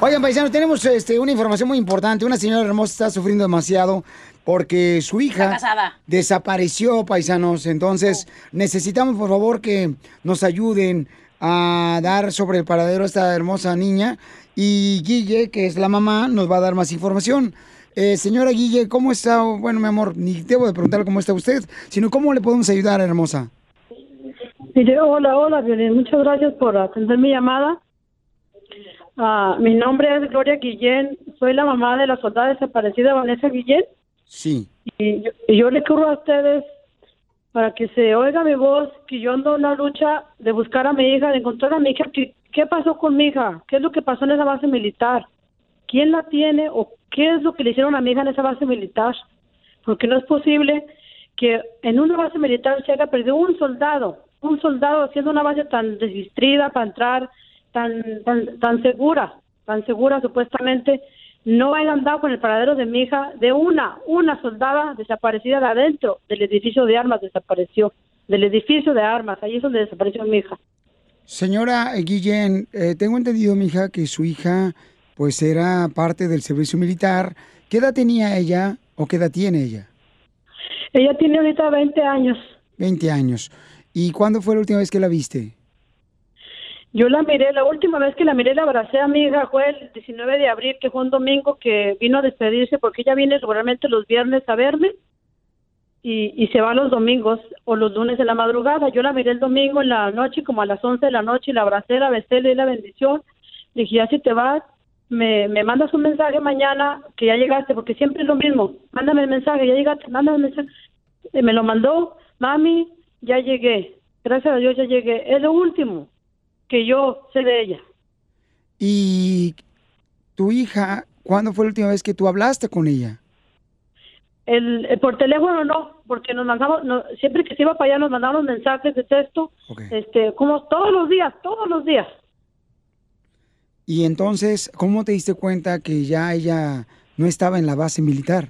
Oigan, paisanos, tenemos este, una información muy importante. Una señora hermosa está sufriendo demasiado porque su hija desapareció, paisanos. Entonces, necesitamos, por favor, que nos ayuden a dar sobre el paradero a esta hermosa niña. Y Guille, que es la mamá, nos va a dar más información. Eh, señora Guille, ¿cómo está? Bueno, mi amor, ni debo de preguntar cómo está usted, sino cómo le podemos ayudar, hermosa. Mire, hola, hola, Violín. Muchas gracias por atender mi llamada. Ah, mi nombre es Gloria Guillén. Soy la mamá de la soldada desaparecida Vanessa Guillén. Sí. Y yo, y yo le corro a ustedes para que se oiga mi voz, que yo ando en la lucha de buscar a mi hija, de encontrar a mi hija. ¿Qué, ¿Qué pasó con mi hija? ¿Qué es lo que pasó en esa base militar? ¿Quién la tiene o qué es lo que le hicieron a mi hija en esa base militar? Porque no es posible que en una base militar se haya perdido un soldado, un soldado haciendo una base tan desdistrida para entrar, tan, tan, tan segura, tan segura supuestamente, no hayan dado con el paradero de mi hija, de una, una soldada desaparecida de adentro del edificio de armas, desapareció, del edificio de armas, ahí es donde desapareció mi hija. Señora Guillén, eh, tengo entendido, mija, que su hija, pues, era parte del servicio militar. ¿Qué edad tenía ella o qué edad tiene ella? Ella tiene ahorita 20 años. 20 años. ¿Y cuándo fue la última vez que la viste? Yo la miré, la última vez que la miré, la abracé a mi hija fue el 19 de abril, que fue un domingo que vino a despedirse, porque ella viene regularmente los viernes a verme y, y se va los domingos o los lunes de la madrugada. Yo la miré el domingo en la noche, como a las 11 de la noche, y la abracé, la besé, le di la bendición. Dije, ya si te vas, me, me mandas un mensaje mañana que ya llegaste, porque siempre es lo mismo. Mándame el mensaje, ya llegaste, mándame el mensaje. Y me lo mandó, mami, ya llegué. Gracias a Dios ya llegué. Es lo último que yo sé de ella. ¿Y tu hija, cuándo fue la última vez que tú hablaste con ella? El, el- por teléfono no, porque nos mandamos, no- siempre que se iba para allá nos mandaban mensajes de texto, este, como todos los días, todos los días. Y entonces, ¿cómo te diste cuenta que ya ella no estaba en la base militar?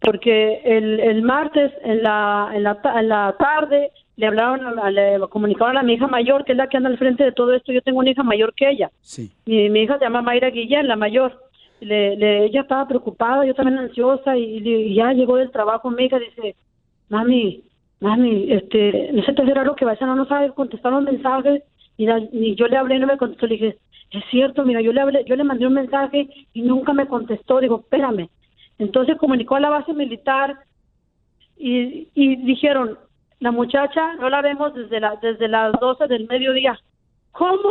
Porque el, el martes en la, en, la, en la tarde le hablaron, le comunicaron a mi hija mayor, que es la que anda al frente de todo esto. Yo tengo una hija mayor que ella. Sí. Mi, mi hija se llama Mayra Guillén, la mayor. Le, le- ella estaba preocupada, yo también ansiosa, y, y ya llegó del trabajo mi hija, dice, mami, mami, este, no sé te hace raro que Baisa no nos sabe contestar los mensajes, y, yo le hablé no me contestó, le dije, es cierto, mira, yo le hablé, yo le mandé un mensaje y nunca me contestó, digo, espérame. Entonces comunicó a la base militar y, y dijeron, la muchacha no la vemos desde, la, desde las 12 del mediodía. ¿Cómo?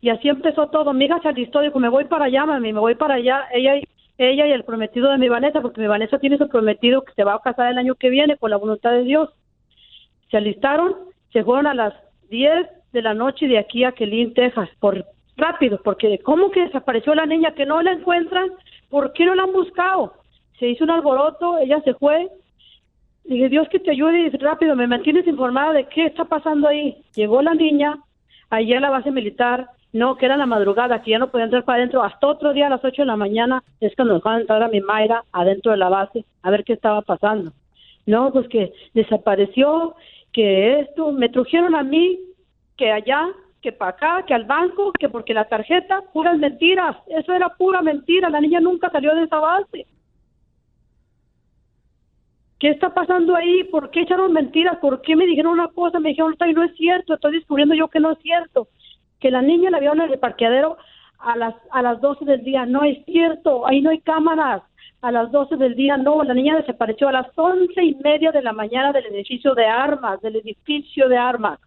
Y así empezó todo. Mi hija se alistó, dijo, me voy para allá, mami, me voy para allá. Ella ella y el prometido de mi Vanessa, porque mi Vanessa tiene su prometido que se va a casar el año que viene con la voluntad de Dios. Se alistaron, se fueron a las 10 de la noche de aquí a Kelly, Texas, por rápido, porque ¿cómo que desapareció la niña? Que no la encuentran, ¿por qué no la han buscado? Se hizo un alboroto, ella se fue. Dije, Dios que te ayude rápido, me mantienes informada de qué está pasando ahí. Llegó la niña, allí a la base militar, no, que era la madrugada, que ya no podía entrar para adentro. Hasta otro día a las 8 de la mañana es cuando dejaron entrar a mi Mayra adentro de la base a ver qué estaba pasando. No, pues que desapareció, que esto, me trajeron a mí, que allá, que para acá, que al banco, que porque la tarjeta, puras mentiras. Eso era pura mentira. La niña nunca salió de esa base. ¿Qué está pasando ahí? ¿Por qué echaron mentiras? ¿Por qué me dijeron una cosa? Me dijeron no es cierto. Estoy descubriendo yo que no es cierto. Que la niña la vieron en el parqueadero a las, a las 12 del día. No es cierto. Ahí no hay cámaras. A las 12 del día no. La niña desapareció a las once y media de la mañana del edificio de armas, del edificio de armas.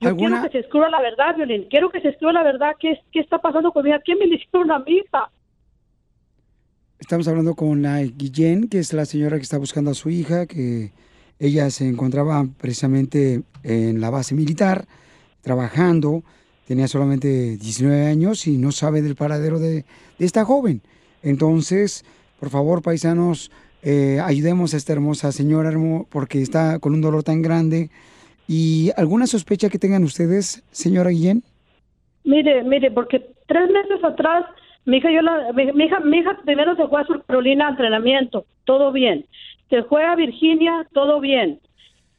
Yo quiero que se escriba la verdad, Violín. Quiero que se escriba la verdad. ¿Qué, qué está pasando conmigo? ¿Quién me le hicieron a mi hija? Estamos hablando con la Guillén, que es la señora que está buscando a su hija, que ella se encontraba precisamente en la base militar, trabajando, tenía solamente 19 años y no sabe del paradero de, esta joven. Entonces, por favor, paisanos, eh, ayudemos a esta hermosa señora, porque está con un dolor tan grande. ¿Y alguna sospecha que tengan ustedes, señora Guillén? Mire, mire, porque tres meses atrás mi hija, yo la, mi hija, mi hija primero se fue a Sur Carolina a entrenamiento, todo bien. Se fue a Virginia, todo bien.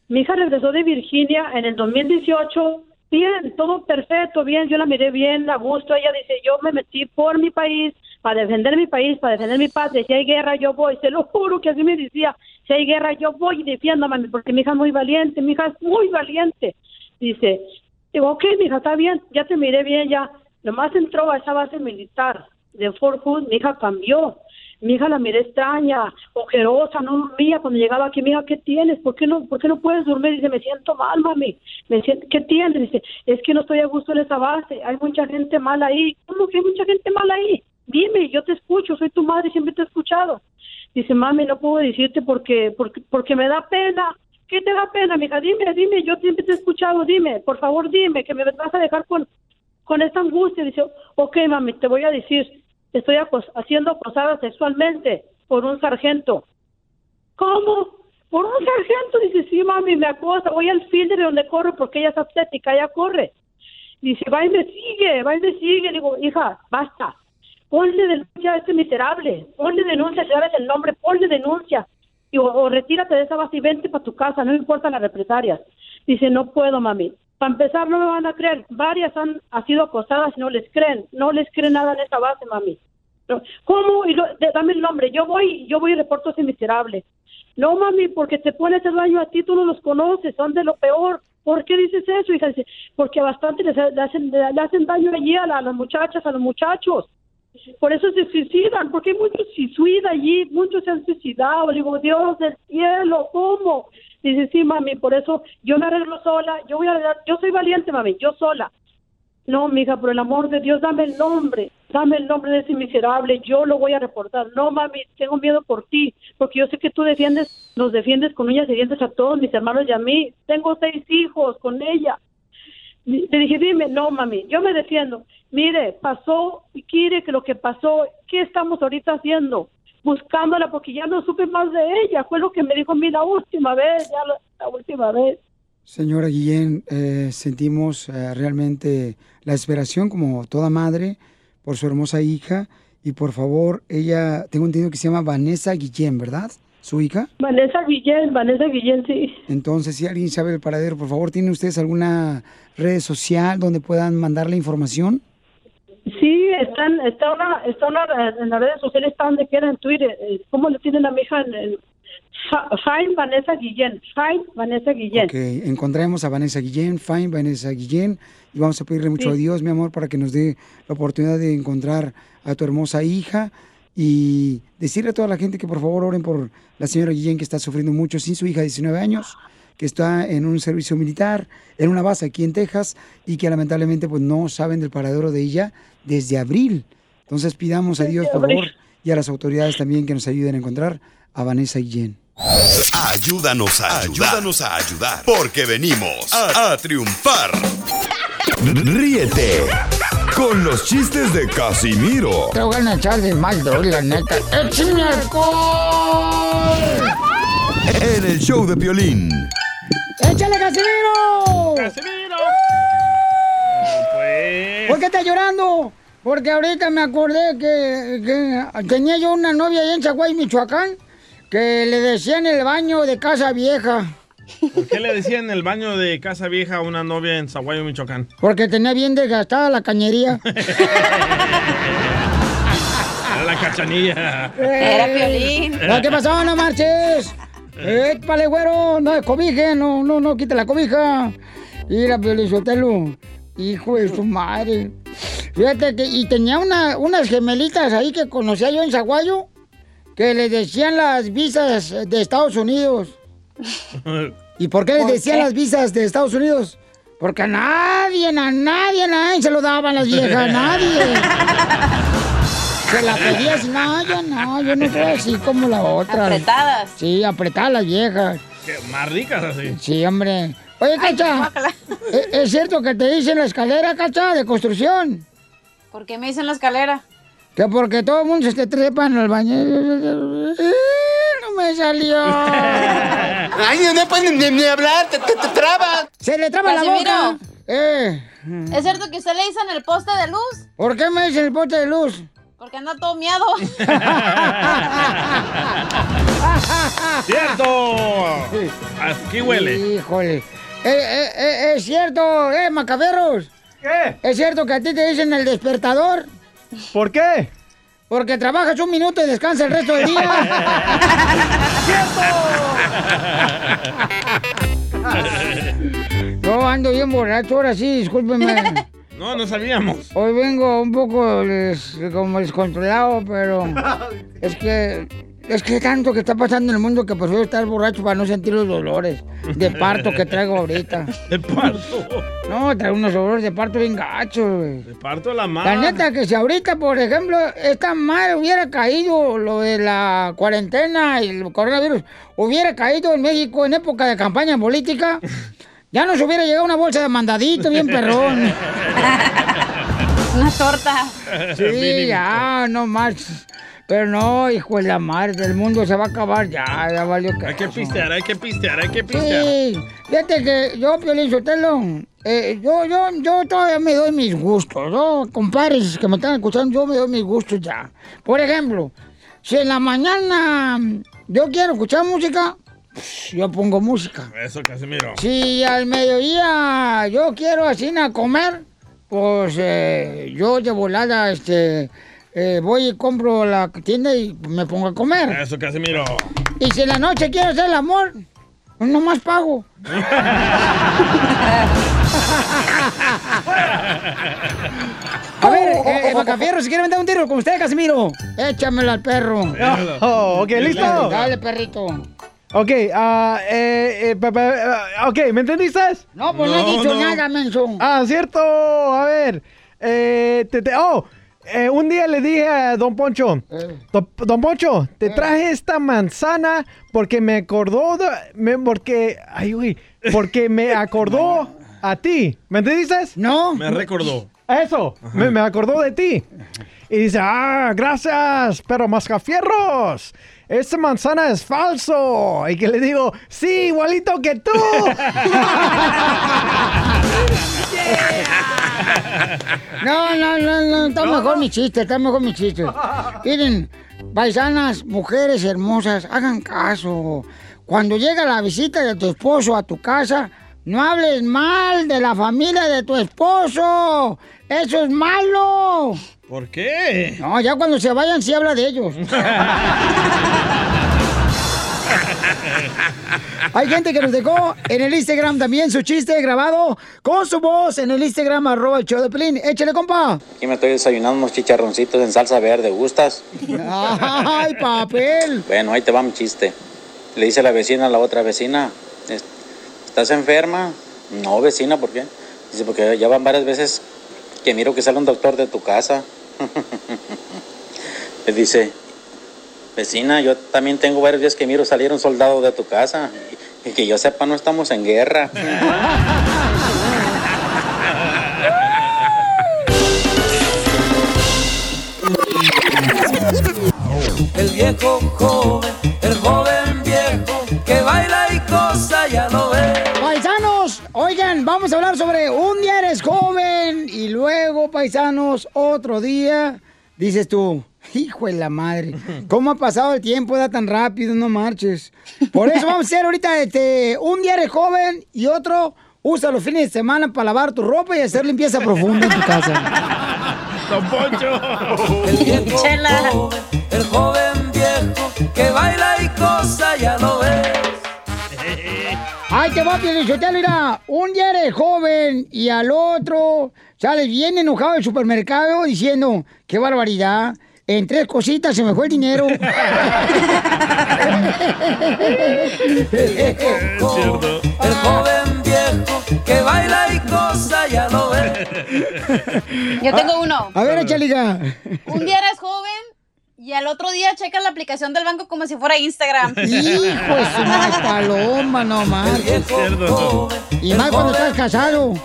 Mi hija regresó de Virginia en el 2018, bien, todo perfecto, bien. Yo la miré bien, a gusto. Ella dice, yo me metí por mi país, para defender mi país, para defender mi patria. Si hay guerra, yo voy. Se lo juro que así me decía. Si hay guerra, yo voy y defiendo, mami, porque mi hija es muy valiente, mi hija es muy valiente. Dice, digo, ok, mi hija, está bien, ya te miré bien, ya. Nomás entró a esa base militar de Fort Hood, mi hija cambió. Mi hija la miré extraña, ojerosa, no dormía cuando llegaba aquí. Mi hija, ¿qué tienes? ¿Por qué no, por qué no puedes dormir? Dice, me siento mal, mami. Me siento, ¿Qué tienes? Dice, es que no estoy a gusto en esa base. Hay mucha gente mala ahí. ¿Cómo que hay mucha gente mala ahí? Dime, yo te escucho, soy tu madre, siempre te he escuchado. Dice, mami, no puedo decirte porque, porque, porque me da pena. ¿Qué te da pena, mija? Dime, dime, yo siempre te he escuchado, dime, por favor, dime, que me vas a dejar con, con esta angustia. Dice, ok, mami, te voy a decir, estoy acos- siendo acosada sexualmente por un sargento. ¿Cómo? Por un sargento. Dice, sí, mami, me acosa. Voy al fielder donde corre porque ella es atlética, ella corre. Dice, va y me sigue, va y me sigue. Digo, hija, basta. Ponle denuncia a este miserable. Ponle denuncia, sabes el nombre, ponle denuncia. Digo, o retírate de esa base y vente para tu casa, no me importan las represalias. Dice, no puedo, mami. Para empezar, no me van a creer. Varias han, sido acosadas y no les creen. No les creen nada en esa base, mami. ¿Cómo? Y lo- de- dame el nombre. Yo voy, yo voy y reporto ese miserable. No, mami, porque te pone ese daño a ti, tú no los conoces, son de lo peor. ¿Por qué dices eso, hija? Porque bastante les, le hacen, le hacen daño allí a, la- a las muchachas, a los muchachos. Por eso se suicidan, porque hay muchos se suicidan allí, muchos se han suicidado. Le digo, Dios del cielo, ¿cómo? Dice, sí, mami, por eso yo me arreglo sola, yo voy a arreglar, yo soy valiente, mami, yo sola. No, mija, por el amor de Dios, dame el nombre, dame el nombre de ese miserable, yo lo voy a reportar. No, mami, tengo miedo por ti, porque yo sé que tú defiendes, nos defiendes con uñas y dientes a todos mis hermanos y a mí. Tengo seis hijos con ella. Le dije, dime, no, mami, yo me defiendo. Mire, pasó, quiere que lo que pasó, ¿qué estamos ahorita haciendo? Buscándola porque ya no supe más de ella. Fue lo que me dijo a mí la última vez, ya la, la última vez. Señora Guillén, eh, sentimos eh, realmente la desesperación como toda madre por su hermosa hija y por favor, ella, tengo entendido que se llama Vanessa Guillén, ¿verdad? ¿Su hija? Vanessa Guillén, Vanessa Guillén, sí. Entonces, si alguien sabe el paradero, por favor, ¿tienen ustedes alguna red social donde puedan mandar la información? Sí, están, está una, está una, en las redes sociales, está donde quiera en Twitter. Eh, ¿Cómo le tienen a mi hija en, Fine Vanessa Guillén? Fine Vanessa Guillén. Que encontremos a Vanessa Guillén, fine Vanessa Guillén, y vamos a pedirle mucho Sí. a Dios, mi amor, para que nos dé la oportunidad de encontrar a tu hermosa hija y decirle a toda la gente que por favor oren por la señora Guillén que está sufriendo mucho sin su hija de 19 años, que está en un servicio militar, en una base aquí en Texas y que lamentablemente pues no saben del paradero de ella desde abril Entonces pidamos a Dios, por favor, y a las autoridades también que nos ayuden a encontrar a Vanessa Jen. Ayúdanos a ayudar. Ayúdanos a ayudar. Porque venimos a, a triunfar. Ríete con los chistes de Casimiro Te voy a echar de mal, droga, la neta. ¡Échame alcohol! en el show de Piolín. ¡Échale, Casimiro! ¡Casimiro! ¿Por qué estás llorando? Porque ahorita me acordé que, que tenía yo una novia allá en Chaguay, Michoacán, que le decían el baño de casa vieja. ¿Por qué le decían en el baño de casa vieja a una novia en Zaguayo, Michoacán? Porque tenía bien desgastada la cañería. Era la cachanilla. Ey. No, ¿Qué pasó? No marches. Eh, pale, güero, no cobije, no, no, no, quita la cobija. Mira, Piolín Sotelo, hijo de su madre. Fíjate que, y tenía una, unas gemelitas ahí que conocía yo en Zaguayo, que le decían las visas de Estados Unidos. ¿Y por qué les decían las visas de Estados Unidos? Porque a nadie, a nadie, a nadie se lo daban las viejas, a nadie. Se la pedías, no, yo no, yo no soy así como la otra. Apretadas. Sí, apretadas las viejas. ¿Qué, Más ricas así. Sí, hombre. Oye, Cacha, ¿es, es cierto que te dicen la escalera, Cacha, de construcción? ¿Por qué me dicen la escalera? Que porque todo el mundo se te trepa en el baño. No me salió. Ay, no pueden ni, ni hablar, te, te, te trabas. Se le traba la boca. Eh, ¿Es cierto que usted le dicen el poste de luz? ¿por qué me dicen el poste de luz? Porque anda todo miado. ¡Cierto! Aquí huele. Híjole. Eh, eh, eh, es cierto, eh, macaberos. ¿Qué? ¿Es cierto que a ti te dicen el despertador? ¿Por qué? Porque trabajas un minuto y descansas el resto del día. Yo ando bien borracho, ahora sí, discúlpeme. No, no sabíamos. Hoy vengo un poco como descontrolado, pero es que es que tanto que está pasando en el mundo que prefiero estar borracho para no sentir los dolores de parto que traigo ahorita. De parto. No, traigo unos dolores de parto bien gachos, güey. De parto la mano. La neta que si ahorita, por ejemplo, esta madre hubiera caído lo de la cuarentena y el coronavirus, hubiera caído en México en época de campaña política, ya nos hubiera llegado una bolsa de mandadito bien perrón. Una torta. Sí, ya, no más. Pero no, hijo de la madre, el mundo se va a acabar ya, ya valió que. Hay que pistear, hay que pistear, hay que pistear. Sí, fíjate que yo, Piolín Sotelo, eh, yo, yo, yo todavía me doy mis gustos, ¿no? Compadres que me están escuchando, yo me doy mis gustos ya. Por ejemplo, si en la mañana yo quiero escuchar música, yo pongo música. Eso, Casimiro. Si al mediodía yo quiero así a comer, pues eh, yo de volada este, eh, voy y compro la tienda y me pongo a comer. Eso, Casimiro. Y si en la noche quiero hacer el amor, pues nomás pago. A ver, eh, eh, Macafierro, si quiere vender un tiro con usted, Casimiro, échamelo al perro. Oh, ok, ¿listo? Dale, perrito. Ok, ah, eh, eh, pa- pa- ah, ok, ¿me entendiste? No, pues no, he dicho nada, menso. Ah, cierto, a ver. Eh, te- te- oh, eh, un día le dije a Don Poncho, Don, Don Poncho, te traje esta manzana porque me acordó, de- me- porque, ay, porque me acordó a ti. ¿Me entendiste? No. Me recordó. Eso, me, me acordó de ti. Y dice, ah, gracias, pero mascafierros, esta manzana es falso. Y que le digo, sí, igualito que tú. No, no, no, no, está mejor mi chiste, está mejor mi chiste. Miren, paisanas, mujeres hermosas, hagan caso. Cuando llega la visita de tu esposo a tu casa, no hables mal de la familia de tu esposo. Eso es malo. ¿Por qué? No, ya cuando se vayan sí habla de ellos. Hay gente que nos dejó en el Instagram también su chiste grabado con su voz en el Instagram arroba el show de Pelín. Échale, compa. Aquí me estoy desayunando unos chicharroncitos en salsa verde, ¿gustas? Ay, papel. Bueno, ahí te va mi chiste. Le dice la vecina a la otra vecina, "Es- ¿estás enferma? No, vecina, ¿por qué? Dice, porque ya van varias veces que miro que sale un doctor de tu casa. Le dice, vecina, yo también tengo varios días que miro salir un soldado de tu casa. Y que yo sepa, no estamos en guerra. El viejo joven, el joven viejo que baila y cosa ya oigan, vamos a hablar sobre un día eres joven y luego, paisanos, otro día, dices tú, hijo de la madre, ¿cómo ha pasado el tiempo da tan rápido? No marches. Por eso vamos a hacer ahorita este, un día eres joven y otro, usa los fines de semana para lavar tu ropa y hacer limpieza profunda en tu casa. Don Poncho. El viejo joven, el joven viejo que baila y cosa ya lo ves. Ay, te va a pedir, mira, un día eres joven y al otro sales bien enojado del supermercado diciendo, qué barbaridad, en tres cositas se me fue el dinero. El viejo joven, el joven viejo que baila y cosa ya lo ves. Yo tengo uno. A ver, échaliga. Un día eres joven y al otro día checas la aplicación del banco como si fuera Instagram. Hijo de su madre, paloma, no marches. Y más cuando estás casado.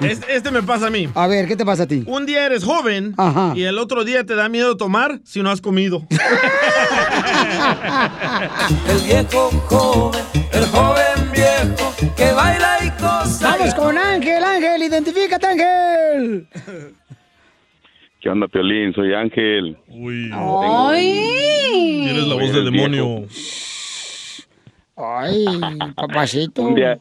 Este, este me pasa a mí. A ver, ¿qué te pasa a ti? Un día eres joven Ajá. y el otro día te da miedo tomar si no has comido. El viejo joven, el joven viejo que baila y cosa. Vamos con Ángel, Ángel, identifícate, Ángel. ¿Qué onda, Piolín? Soy Ángel. Uy. ¡Ay! Tienes la voz del demonio. Ay, papacito. Un día,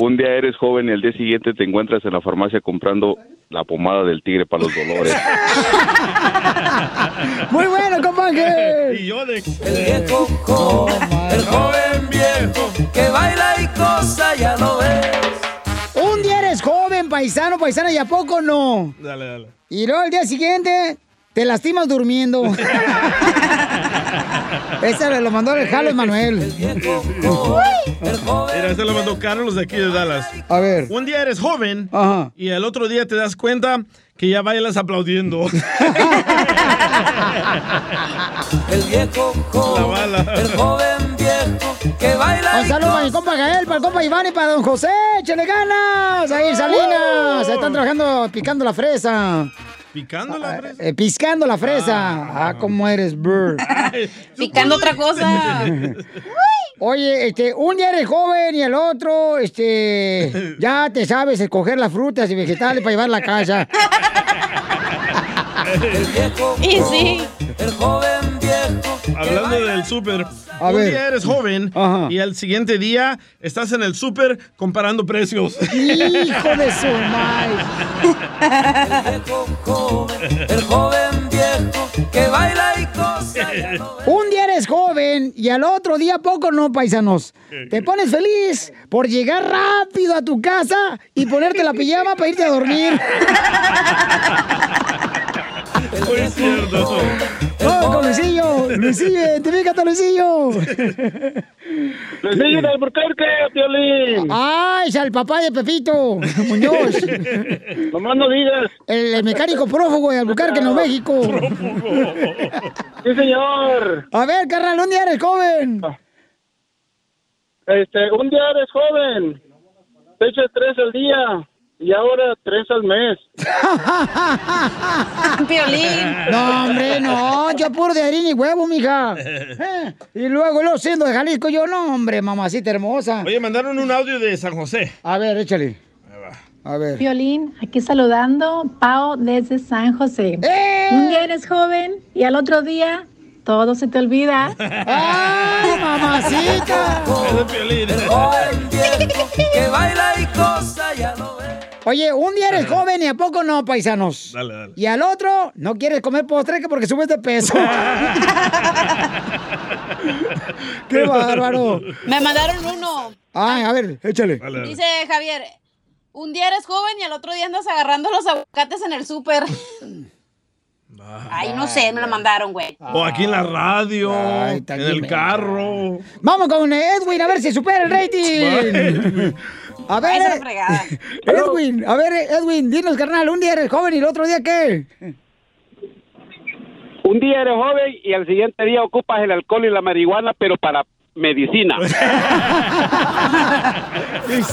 un día eres joven y al día siguiente te encuentras en la farmacia comprando la pomada del tigre para los dolores. Muy bueno, compa Ángel. Y yo de... El viejo joven, el joven viejo que baila y cosa ya lo ves. Un día eres joven, paisano, paisana, y a poco no. Dale, dale. Y luego el día siguiente te lastimas durmiendo. Ese lo mandó el Jalo Manuel. Mira, este lo mandó Carlos de aquí de Dallas. A ver. Un día eres joven Ajá. y el otro día te das cuenta que ya bailas aplaudiendo. El viejo joven, bala. el joven viejo que baila Un saludo para mi compa Gael, para el compa Iván y para don José. ¡Échale ganas! Ahí, Salinas. Están trabajando picando la fresa. ¿Picando la fresa? Eh, piscando la fresa. Ah, cómo eres, bird. Picando otra cosa. Oye, este, un día eres joven y el otro, este, ya te sabes escoger las frutas y vegetales para llevar a la casa. El viejo Y sí. el joven viejo Hablando del súper. A Un ver. día eres joven Ajá. y al siguiente día estás en el súper comparando precios. Hijo de su madre. el viejo joven, el joven viejo que baila y cosa. Un día eres joven y al otro día poco no, paisanos. Te pones feliz por llegar rápido a tu casa y ponerte la pijama para irte a dormir. Muy cierto. ¡Oh, con Luisillo! ¡Luisillo, identifícate, Luisillo! Luisillo del Alburquerque, Piolín. ¡Ay, es el papá de Pepito Muñoz! Nomás no digas. El, el mecánico prófugo de Albuquerque, Nuevo México. Sí, señor. A ver, carnal, un día eres joven. Este, un día eres joven. Te echas tres al día y ahora tres al mes. Piolín. No, hombre, no, yo puro de harina y huevo, mija. Eh, Y luego, luego siendo de Jalisco, yo, no, hombre, mamacita hermosa. Oye, mandaron un audio de San José. A ver, échale. A ver. Violín, aquí saludando, Pau desde San José. Un día eres joven y al otro día todo se te olvida. ¡Ay, mamacita! Es de Piolín. Joven viejo que baila y cosa ya lo ves. Oye, un día eres joven y a poco no, paisanos. Dale, dale. Y al otro, no quieres comer postre que porque subes de peso. ¡Qué bárbaro! Me mandaron uno. Ay, a ver, échale. Dale, dale. Dice Javier, un día eres joven y al otro día andas agarrando los aguacates en el súper. Ay, no sé, me lo mandaron, güey. O aquí en la radio, Ay, en el carro. Vamos con Edwin a ver si supera el rating. A ver, Váyase a la eh. Edwin, a ver, Edwin, dinos, carnal, un día eres joven y el otro día qué? Un día eres joven y al siguiente día ocupas el alcohol y la marihuana, pero para medicina.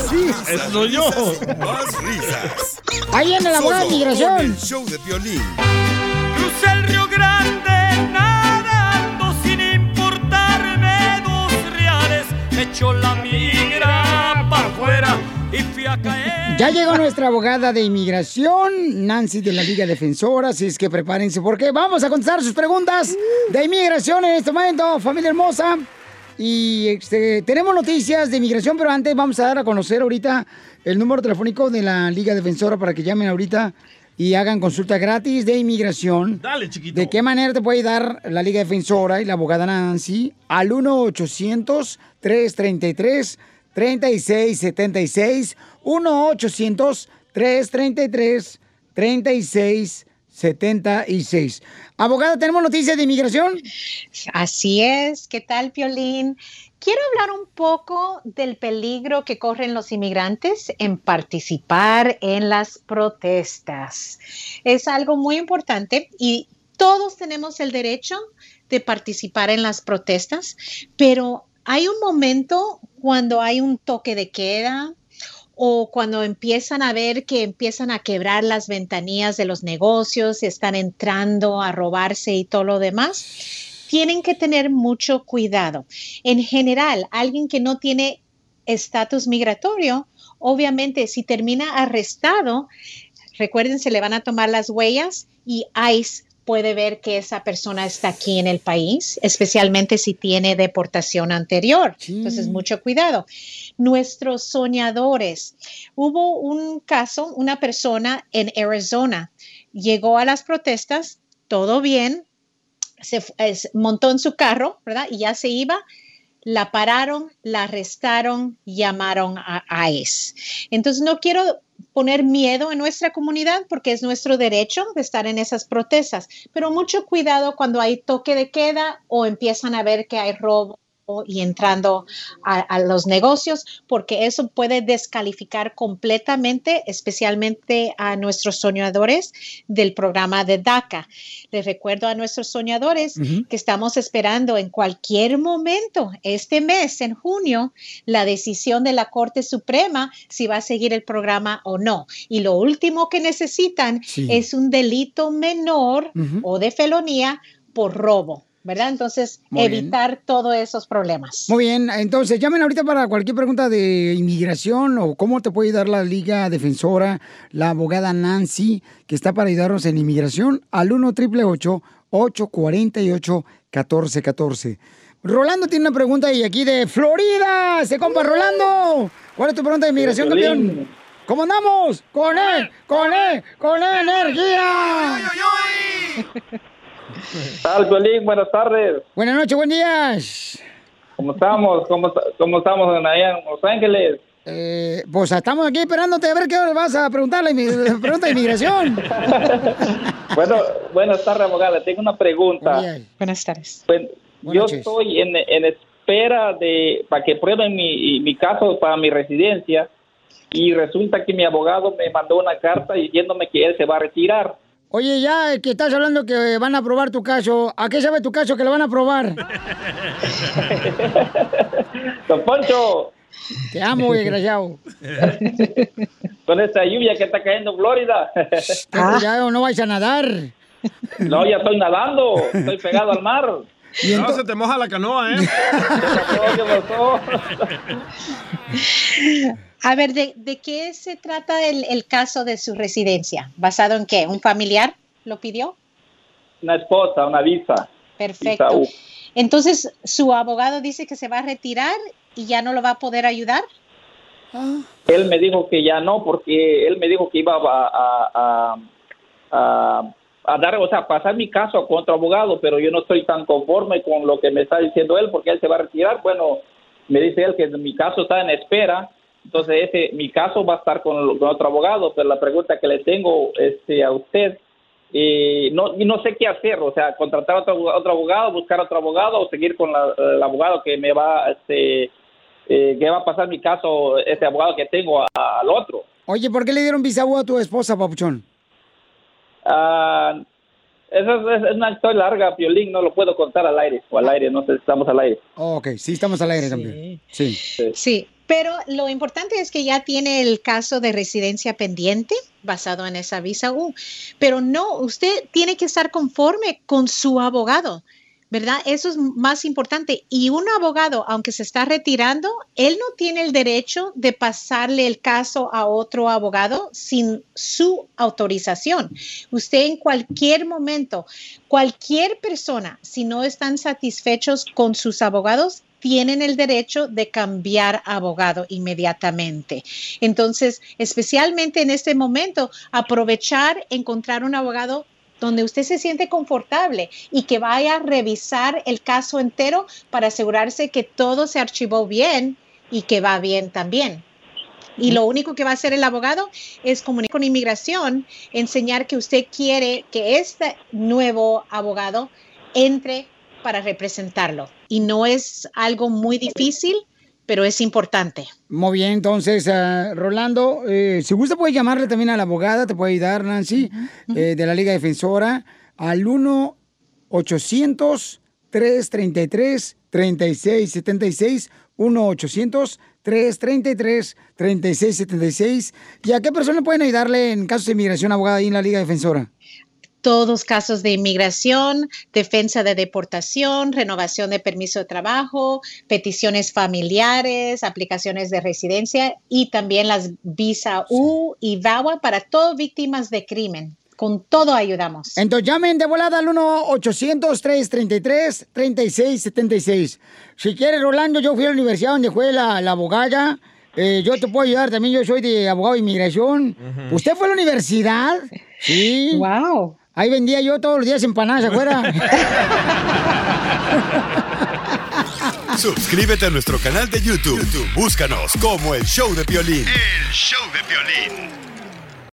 sí. Eso soy yo. Más risas. Ahí viene la Solo migración. el show de violín. Crucé el Río Grande nadando sin importarme dos reales. Me echó la migra afuera y fui a caer. Ya llegó nuestra abogada de inmigración, Nancy de la Liga Defensora, así es que prepárense porque vamos a contestar sus preguntas de inmigración en este momento, familia hermosa. Y este, tenemos noticias de inmigración, pero antes vamos a dar a conocer ahorita el número telefónico de la Liga Defensora para que llamen ahorita y hagan consulta gratis de inmigración. Dale, chiquito. ¿De qué manera te puede dar la Liga Defensora y la abogada Nancy? Al 1-800-333-3676. 1-800-333-3676. Abogada, ¿tenemos noticias de inmigración? Así es, ¿qué tal, Piolín? Quiero hablar un poco del peligro que corren los inmigrantes en participar en las protestas. Es algo muy importante y todos tenemos el derecho de participar en las protestas, pero hay un momento cuando hay un toque de queda, o cuando empiezan a ver que empiezan a quebrar las ventanillas de los negocios, están entrando a robarse y todo lo demás, tienen que tener mucho cuidado. En general, alguien que no tiene estatus migratorio, obviamente si termina arrestado, recuerden, se le van a tomar las huellas y ICE puede ver que esa persona está aquí en el país, especialmente si tiene deportación anterior. Entonces, mucho cuidado. Nuestros soñadores. Hubo un caso, una persona en Arizona llegó a las protestas, todo bien, se es- montó en su carro, ¿verdad? Y ya se iba. La pararon, la arrestaron, llamaron a ICE. Entonces, no quiero poner miedo en nuestra comunidad porque es nuestro derecho de estar en esas protestas, pero mucho cuidado cuando hay toque de queda o empiezan a ver que hay robo y entrando a, a los negocios, porque eso puede descalificar completamente, especialmente a nuestros soñadores del programa de DACA. Les recuerdo a nuestros soñadores que estamos esperando en cualquier momento, este mes, en junio, la decisión de la Corte Suprema si va a seguir el programa o no. Y lo último que necesitan Sí. es un delito menor o de felonía por robo. ¿Verdad? Entonces, Muy bien. evitar todos esos problemas. Muy bien, entonces llamen ahorita para cualquier pregunta de inmigración o cómo te puede ayudar la Liga Defensora, la abogada Nancy, que está para ayudarnos en inmigración, al 1 888 848 1414 Rolando tiene una pregunta y aquí de Florida, se compa Rolando. ¿Cuál es tu pregunta de inmigración, campeón? ¿Cómo andamos? Con él, con él, con energía. tal, Piolín? Buenas tardes. Buenas noches, buen días. ¿Cómo estamos? ¿Cómo, estamos en allá en Los Ángeles? Eh, pues estamos aquí esperándote a ver qué hora vas a preguntar la inmi- pregunta de inmigración. Bueno, buenas tardes, abogada. Tengo una pregunta. Buenas tardes. Pues, yo noches. estoy en, en espera de para que prueben mi, mi caso para mi residencia y resulta que mi abogado me mandó una carta diciéndome que él se va a retirar. Oye, ya que estás hablando que van a aprobar tu caso, ¿a qué sabe tu caso que lo van a aprobar? Don Poncho, Te amo, desgraciado. con esta lluvia que está cayendo en Florida. Ten cuidado, no vais a nadar. No, ya estoy nadando, estoy pegado al mar. No, se te moja la canoa, ¿eh? A ver, ¿de, de qué se trata el, el caso de su residencia? ¿Basado en qué? ¿Un familiar lo pidió? Una esposa, una visa. Perfecto. Visa. Entonces, ¿su abogado dice que se va a retirar y ya no lo va a poder ayudar? Él me dijo que ya no, porque él me dijo que iba a, a, a, a- a dar, o sea, a pasar mi caso contra abogado, pero yo no estoy tan conforme con lo que me está diciendo él, porque él se va a retirar. Bueno, me dice él que mi caso está en espera, entonces ese mi caso va a estar con, con otro abogado, pero la pregunta que le tengo este, a usted, eh, no, y no sé qué hacer, o sea, contratar otro, otro abogado, buscar otro abogado o seguir con la- el abogado que me va este, eh, qué va a pasar mi caso, ese abogado que tengo a- al otro. Oye, ¿por qué le dieron visa a tu esposa, papuchón? Ah, esa es, es una historia larga, Piolín, no lo puedo contar al aire, o al aire, no sé si estamos al aire. Oh, ok, sí, estamos al aire también. Sí. Sí, pero lo importante es que ya tiene el caso de residencia pendiente basado en esa visa U. Pero no, usted tiene que estar conforme con su abogado, ¿verdad? Eso es más importante. Y un abogado, aunque se está retirando, él no tiene el derecho de pasarle el caso a otro abogado sin su autorización. Usted en cualquier momento, cualquier persona, si no están satisfechos con sus abogados, tienen el derecho de cambiar abogado inmediatamente. Entonces, especialmente en este momento, aprovechar, encontrar un abogado donde usted se siente confortable y que vaya a revisar el caso entero para asegurarse que todo se archivó bien y que va bien también. Y lo único que va a hacer el abogado es comunicar con inmigración, enseñar que usted quiere que este nuevo abogado entre para representarlo. Y no es algo muy difícil, pero es importante. Muy bien, entonces, ah, Rolando, eh, si gusta puede llamarle también a la abogada, te puede ayudar, Nancy, eh, de la Liga Defensora, al 1-800-333-3676, 1-800-333-3676. ¿Y a qué persona pueden ayudarle en casos de inmigración, abogada, ahí en la Liga Defensora? Todos casos de inmigración, defensa de deportación, renovación de permiso de trabajo, peticiones familiares, aplicaciones de residencia y también las visa U y VAWA para todas víctimas de crimen. Con todo ayudamos. Entonces llamen de volada al 1-800-333-3676. Si quieres, Rolando, yo fui a la universidad donde fue la, la abogada. Eh, yo te puedo ayudar también, yo soy de abogado de inmigración. ¿Usted fue a la universidad? Sí. Wow. Ahí vendía yo todos los días empanadas afuera. Suscríbete a nuestro canal de YouTube. YouTube, Búscanos como El Show de Violín. El Show de Violín.